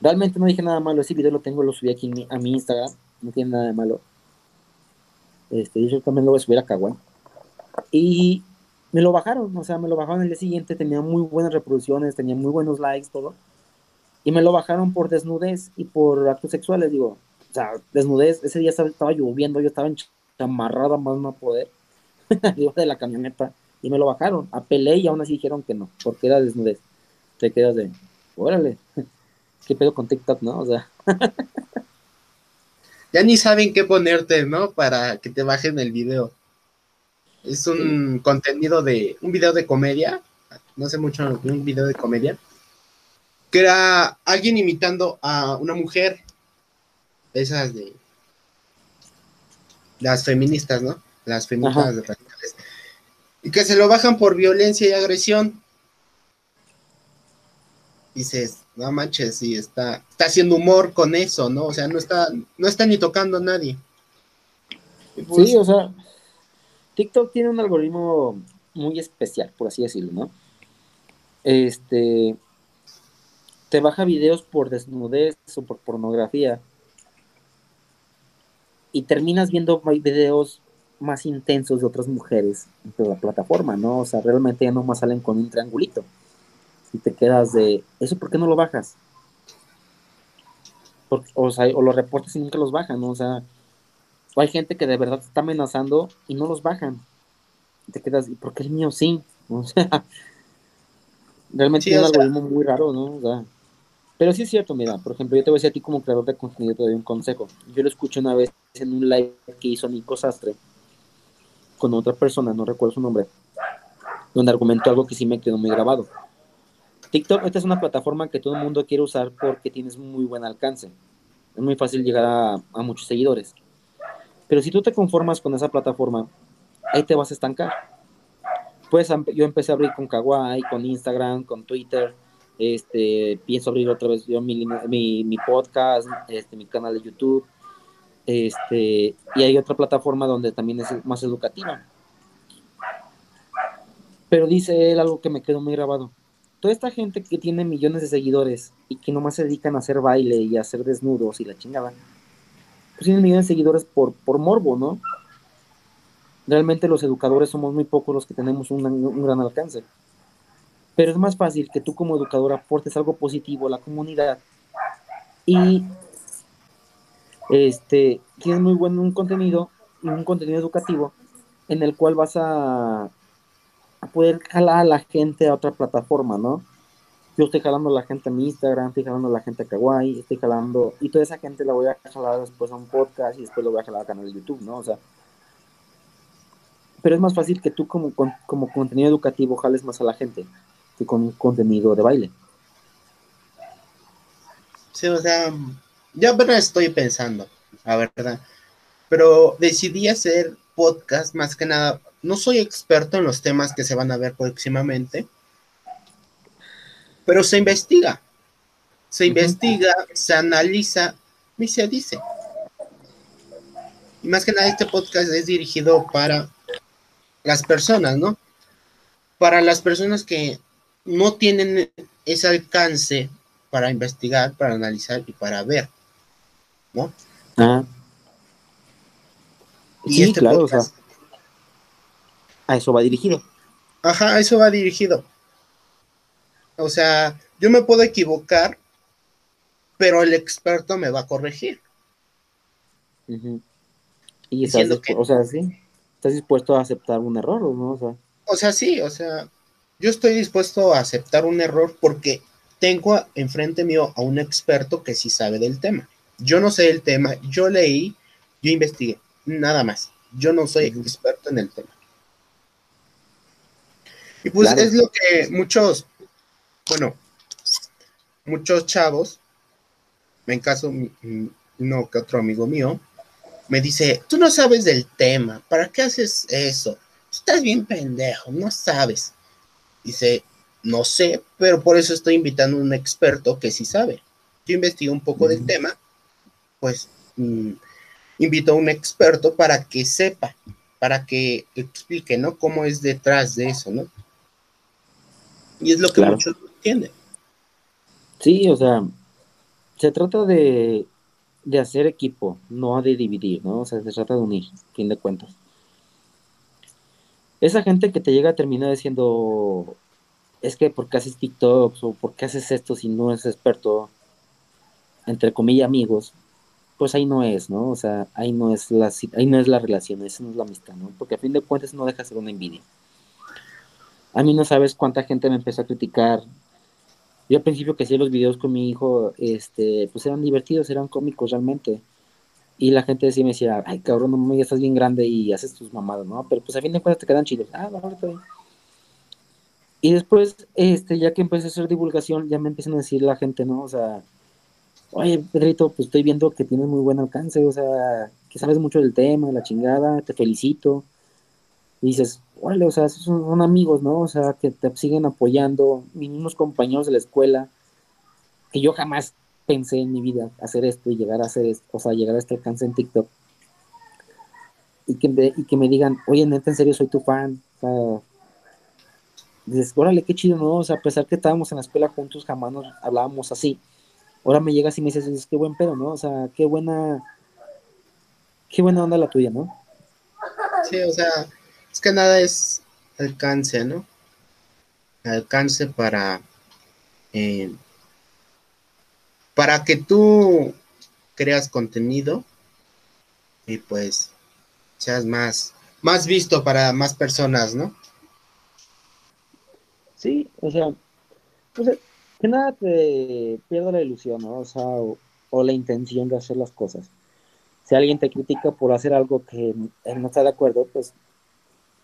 Realmente no dije nada malo, ese video lo tengo, lo subí aquí a mi Instagram, no tiene nada de malo. Este, yo también lo voy a subir acá, güey. Y me lo bajaron, o sea, me lo bajaron el día siguiente, tenía muy buenas reproducciones, tenía muy buenos likes, todo. Y me lo bajaron por desnudez y por actos sexuales, digo, o sea, desnudez, ese día estaba, lloviendo, yo estaba amarrada más no poder, arriba de la camioneta, y me lo bajaron, apelé y aún así dijeron que no, porque era desnudez. Te quedas de, órale, qué pedo con TikTok, ¿no? O sea. ya ni saben qué ponerte, ¿no? Para que te bajen el video. Es un contenido de, un video de comedia, no sé mucho, un video de comedia, que era alguien imitando a una mujer, esas de las feministas, ¿no? Las feministas radicales. Y que se lo bajan por violencia y agresión. Dices, no manches, sí, está, está haciendo humor con eso, ¿no? O sea, no está, no está ni tocando a nadie. Pues sí, o sea, TikTok tiene un algoritmo muy especial, por así decirlo, ¿no? Este, te baja videos por desnudez o por pornografía y terminas viendo videos más intensos de otras mujeres en la plataforma, ¿no? O sea, realmente ya no más salen con un triangulito. Y te quedas de, ¿eso por qué no lo bajas? o, sea, o lo reportas y nunca los bajan, ¿no? O sea, o hay gente que de verdad está amenazando y no los bajan. Y te quedas, ¿y por qué el mío sí? O sea, realmente es un algoritmo muy raro, ¿no? O sea, pero sí es cierto, mira, por ejemplo, yo te voy a decir a ti como creador de contenido, te doy un consejo. Yo lo escuché una vez en un live que hizo Nico Sastre con otra persona, no recuerdo su nombre, donde argumentó algo que sí me quedó muy grabado. TikTok esta es una plataforma que todo el mundo quiere usar porque tienes muy buen alcance. Es muy fácil llegar a, muchos seguidores. Pero si tú te conformas con esa plataforma, ahí te vas a estancar. Pues yo empecé a abrir con Kawaii, con Instagram, con Twitter. Este, pienso abrir otra vez yo mi, mi, podcast, este, mi canal de YouTube. Este, y hay otra plataforma donde también es más educativa. Pero dice él algo que me quedó muy grabado. Toda esta gente que tiene millones de seguidores y que nomás se dedican a hacer baile y a hacer desnudos y la chingada, pues tienen millones de seguidores por, por morbo, ¿no? Realmente los educadores somos muy pocos los que tenemos un, gran alcance. Pero es más fácil que tú como educador aportes algo positivo a la comunidad y este, tienes muy buen un contenido un contenido educativo en el cual vas a a poder jalar a la gente a otra plataforma, ¿no? Yo estoy jalando a la gente a mi Instagram, estoy jalando a la gente a Kawaii, estoy jalando, y toda esa gente la voy a jalar después a un podcast y después lo voy a jalar al canal de YouTube, ¿no? O sea, pero es más fácil que tú como, como contenido educativo jales más a la gente que con un contenido de baile. Sí, o sea, yo apenas estoy pensando, la verdad, pero decidí hacer podcast más que nada no soy experto en los temas que se van a ver próximamente, pero se investiga. Se investiga, se analiza y se dice. Y más que nada este podcast es dirigido para las personas, ¿no? Para las personas que no tienen ese alcance para investigar, para analizar y para ver, ¿no? Ah. Y sí, este claro, podcast, a eso va dirigido. Ajá, a eso va dirigido. O sea, yo me puedo equivocar, pero el experto me va a corregir. Y estás o sea, sí, estás dispuesto a aceptar un error, ¿no? O sea, o sea, sí, o sea, yo estoy dispuesto a aceptar un error porque tengo enfrente mío a un experto que sí sabe del tema. Yo no sé el tema, yo leí, yo investigué, nada más. Yo no soy experto en el tema. Y pues es lo que muchos, bueno, muchos chavos, en caso uno que otro amigo mío, me dice, tú no sabes del tema, ¿para qué haces eso? estás bien pendejo, no sabes. Dice, no sé, pero por eso estoy invitando a un experto que sí sabe. Yo investigo un poco del tema, pues mm, invito a un experto para que sepa, para que explique, ¿no? Cómo es detrás de eso, ¿no? Y es lo que muchos no entienden. Sí, o sea, se trata de, de hacer equipo, no de dividir, ¿no? O sea, se trata de unir, fin de cuentas. Esa gente que te llega a terminar diciendo, es que ¿por qué haces TikToks o por qué haces esto si no eres experto, entre comillas amigos, pues ahí no es, ¿no? O sea, ahí no es la, ahí no es la relación, esa no es la amistad, ¿no? Porque a fin de cuentas no deja de ser una envidia. A mí no sabes cuánta gente me empezó a criticar. Yo al principio que hacía los videos con mi hijo, este, pues eran divertidos, eran cómicos realmente. Y la gente decía, me decía, ay cabrón, no ya estás bien grande y haces tus mamadas, ¿no? Pero pues a fin de cuentas te quedan chidos. Ah, vale, está bien. Y después, este, ya que empecé a hacer divulgación, ya me empiezan a decir la gente, ¿no? O sea, oye, Pedrito, pues estoy viendo que tienes muy buen alcance, o sea, que sabes mucho del tema, la chingada, te felicito. Y dices, órale, o sea, son, amigos, ¿no? O sea, que te siguen apoyando, mis mismos compañeros de la escuela, que yo jamás pensé en mi vida hacer esto y llegar a hacer esto, o sea, llegar a este alcance en TikTok. Y que, me, y que me digan, oye, neta, en serio, soy tu fan. O sea, dices, órale, qué chido, ¿no? O sea, a pesar que estábamos en la escuela juntos, jamás nos hablábamos así. Ahora me llegas y me dices, qué buen pedo, ¿no? O sea, qué buena, qué buena onda la tuya, ¿no? Sí, o sea, es que nada es alcance, ¿no? Alcance para, eh, para que tú creas contenido y pues seas más, más visto para más personas, ¿no? Sí, o sea, pues, que nada te pierda la ilusión, ¿no? O sea, o, o, la intención de hacer las cosas. Si alguien te critica por hacer algo que él no está de acuerdo, pues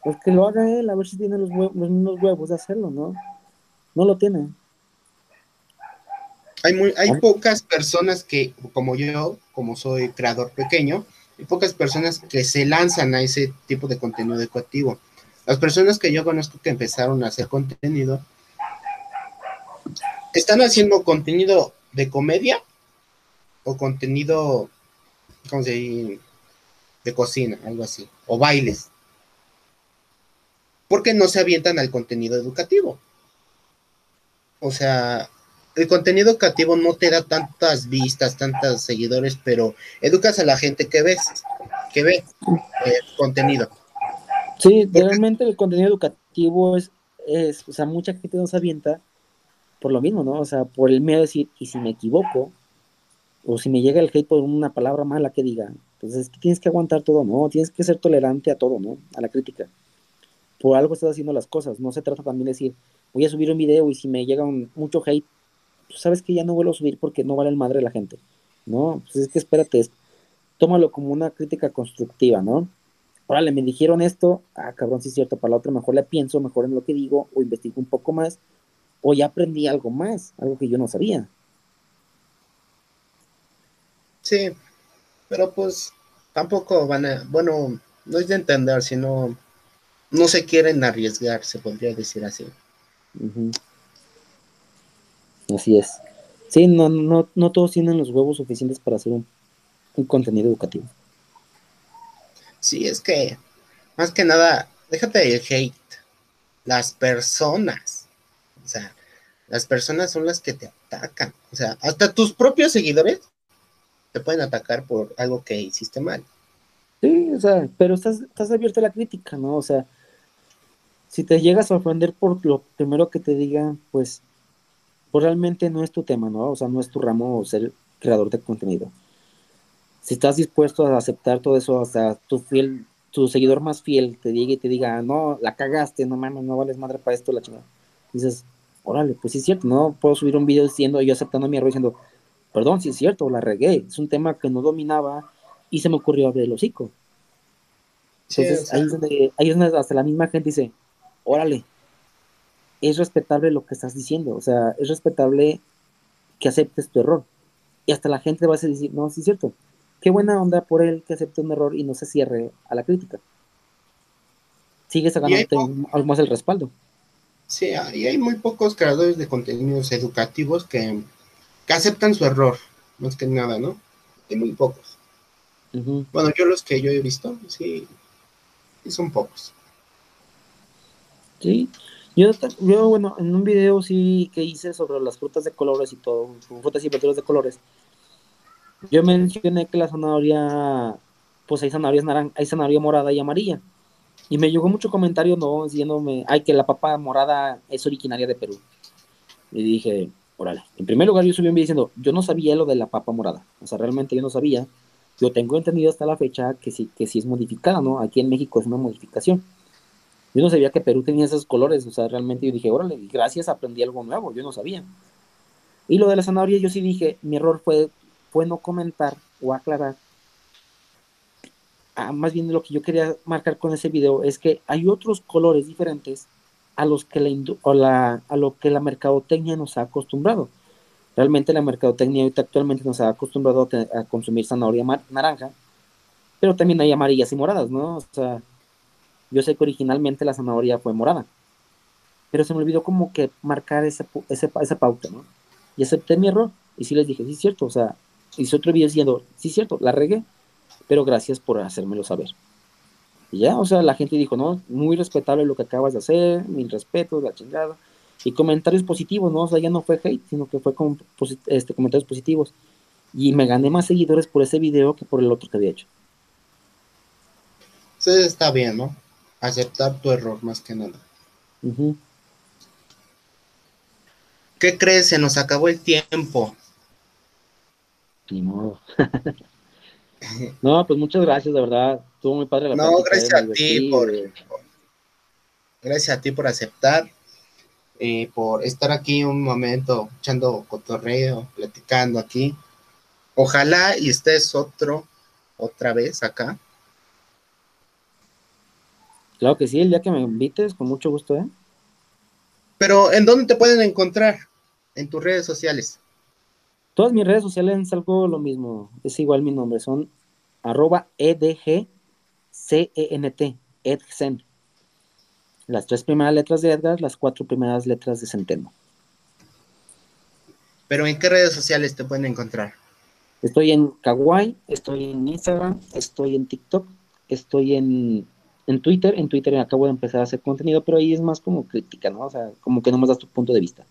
pues que lo haga él, a ver si tiene los, los mismos huevos de hacerlo, ¿no? No lo tiene. Hay, muy, hay pocas personas que, como yo, como soy creador pequeño, hay pocas personas que se lanzan a ese tipo de contenido educativo. Las personas que yo conozco que empezaron a hacer contenido, están haciendo contenido de comedia o contenido, ¿cómo se dice? De cocina, algo así, o bailes. Porque no se avientan al contenido educativo. O sea, el contenido educativo no te da tantas vistas, tantos seguidores, pero educas a la gente que ves, que ve el eh, contenido. Sí, realmente el contenido educativo es, es, o sea, mucha gente no se avienta por lo mismo, ¿no? O sea, por el miedo de decir, y si me equivoco, o si me llega el hate por una palabra mala que diga, pues es que tienes que aguantar todo, ¿no? Tienes que ser tolerante a todo, ¿no? A la crítica. Por algo estás haciendo las cosas. No se trata también de decir, voy a subir un video y si me llega mucho hate, pues sabes que ya no vuelvo a subir porque no vale el madre de la gente. No, pues es que espérate, tómalo como una crítica constructiva, ¿no? Órale, me dijeron esto, ah, cabrón, sí es cierto, para la otra mejor le pienso, mejor en lo que digo, o investigo un poco más, o ya aprendí algo más, algo que yo no sabía. Sí, pero pues tampoco van a, bueno, no es de entender, sino no se quieren arriesgar, se podría decir así. Así es. Sí, no, no, no todos tienen los huevos suficientes para hacer un, contenido educativo. Sí, es que, más que nada, déjate el hate. Las personas, o sea, las personas son las que te atacan. O sea, hasta tus propios seguidores te pueden atacar por algo que hiciste mal. Sí, o sea, pero estás, estás abierto a la crítica, ¿no? O sea, si te llegas a ofender por lo primero que te digan, pues pues realmente no es tu tema, ¿no? O sea, no es tu ramo ser creador de contenido. Si estás dispuesto a aceptar todo eso, sea, tu fiel, tu seguidor más fiel te diga y te diga, no, la cagaste, no mames, no vales madre para esto, la chingada. Dices, órale, pues sí es cierto, no puedo subir un video diciendo, yo aceptando mi error diciendo, perdón, sí es cierto, la regué, es un tema que no dominaba y se me ocurrió abrir el hocico. Entonces, ahí, es donde, ahí es donde hasta la misma gente dice, órale, es respetable lo que estás diciendo, o sea, es respetable que aceptes tu error. Y hasta la gente va a decir, no, sí es cierto, qué buena onda por él que acepte un error y no se cierre a la crítica. Sigue sacándote algo más el respaldo. Sí, y hay muy pocos creadores de contenidos educativos que, aceptan su error, más que nada, ¿no? Hay muy pocos. Bueno, yo los que yo he visto, sí, sí son pocos. Sí, yo, yo, bueno, en un video sí que hice sobre las frutas de colores y todo, frutas y verduras de colores, yo mencioné que la zanahoria, pues hay zanahorias naran hay zanahoria morada y amarilla. Y me llegó mucho comentario, no, diciéndome, ay, que la papa morada es originaria de Perú. Y dije, órale, en primer lugar yo subí un video diciendo, yo no sabía lo de la papa morada, o sea, realmente yo no sabía. Yo tengo entendido hasta la fecha que sí, que sí es modificada, ¿no? Aquí en México es una modificación. Yo no sabía que Perú tenía esos colores, o sea, realmente yo dije, órale, gracias, aprendí algo nuevo, yo no sabía. Y lo de la zanahoria, yo sí dije, mi error fue, fue no comentar o aclarar. Ah, más bien lo que yo quería marcar con ese video es que hay otros colores diferentes a los que la, a lo que la mercadotecnia nos ha acostumbrado. Realmente la mercadotecnia ahorita actualmente nos ha acostumbrado a, a consumir zanahoria naranja, pero también hay amarillas y moradas, ¿no? O sea, yo sé que originalmente la zanahoria fue morada, pero se me olvidó como que marcar esa, esa, pauta, ¿no? Y acepté mi error y sí les dije, sí es cierto, o sea, hice otro video diciendo, sí es cierto, la regué, pero gracias por hacérmelo saber. Y ya, o sea, la gente dijo, no, muy respetable lo que acabas de hacer, mil respetos, la chingada. Y comentarios positivos, ¿no? O sea, ya no fue hate, sino que fue con este, comentarios positivos. Y me gané más seguidores por ese video que por el otro que había hecho. Sí, está bien, ¿no? aceptar tu error más que nada. ¿Qué crees? Se nos acabó el tiempo. Ni modo. no, pues muchas gracias, de verdad. Estuvo muy padre la No, gracias a ti por, gracias a ti por aceptar, y por estar aquí un momento echando cotorreo, platicando aquí. Ojalá y estés otro, otra vez acá. Claro que sí, el día que me invites, con mucho gusto, ¿eh? Pero, ¿en dónde te pueden encontrar? En tus redes sociales. Todas mis redes sociales algo lo mismo, es igual mi nombre, son arroba edgcent, edcent. Las tres primeras letras de Edgar, las cuatro primeras letras de Centeno. Pero ¿en qué redes sociales te pueden encontrar? Estoy en Kawaii, estoy en Instagram, estoy en TikTok, estoy en, Twitter. En Twitter acabo de empezar a hacer contenido, pero ahí es más como crítica, ¿no? O sea, como que no me das tu punto de vista.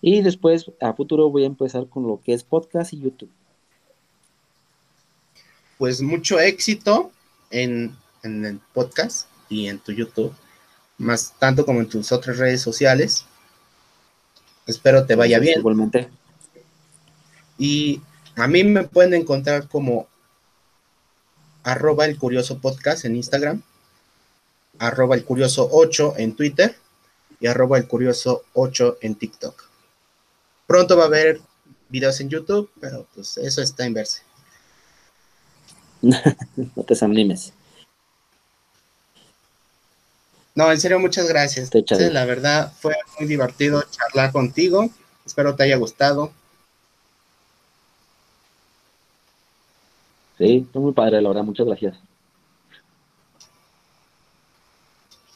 Y después, a futuro, voy a empezar con lo que es podcast y YouTube. Pues mucho éxito en, en el podcast y en tu YouTube, más tanto como en tus otras redes sociales. Espero te vaya bien. Igualmente. Y a mí me pueden encontrar como arroba el curioso podcast en Instagram, arroba el curioso 8 en Twitter y arroba el curioso 8 en TikTok. Pronto va a haber videos en YouTube, pero pues eso está en verse. no te desanimes. No, en serio, muchas gracias. la verdad fue muy divertido charlar contigo. Espero te haya gustado. Sí, fue muy padre, la verdad, muchas gracias.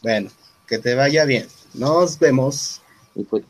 Bueno, que te vaya bien. Nos vemos. Y pues,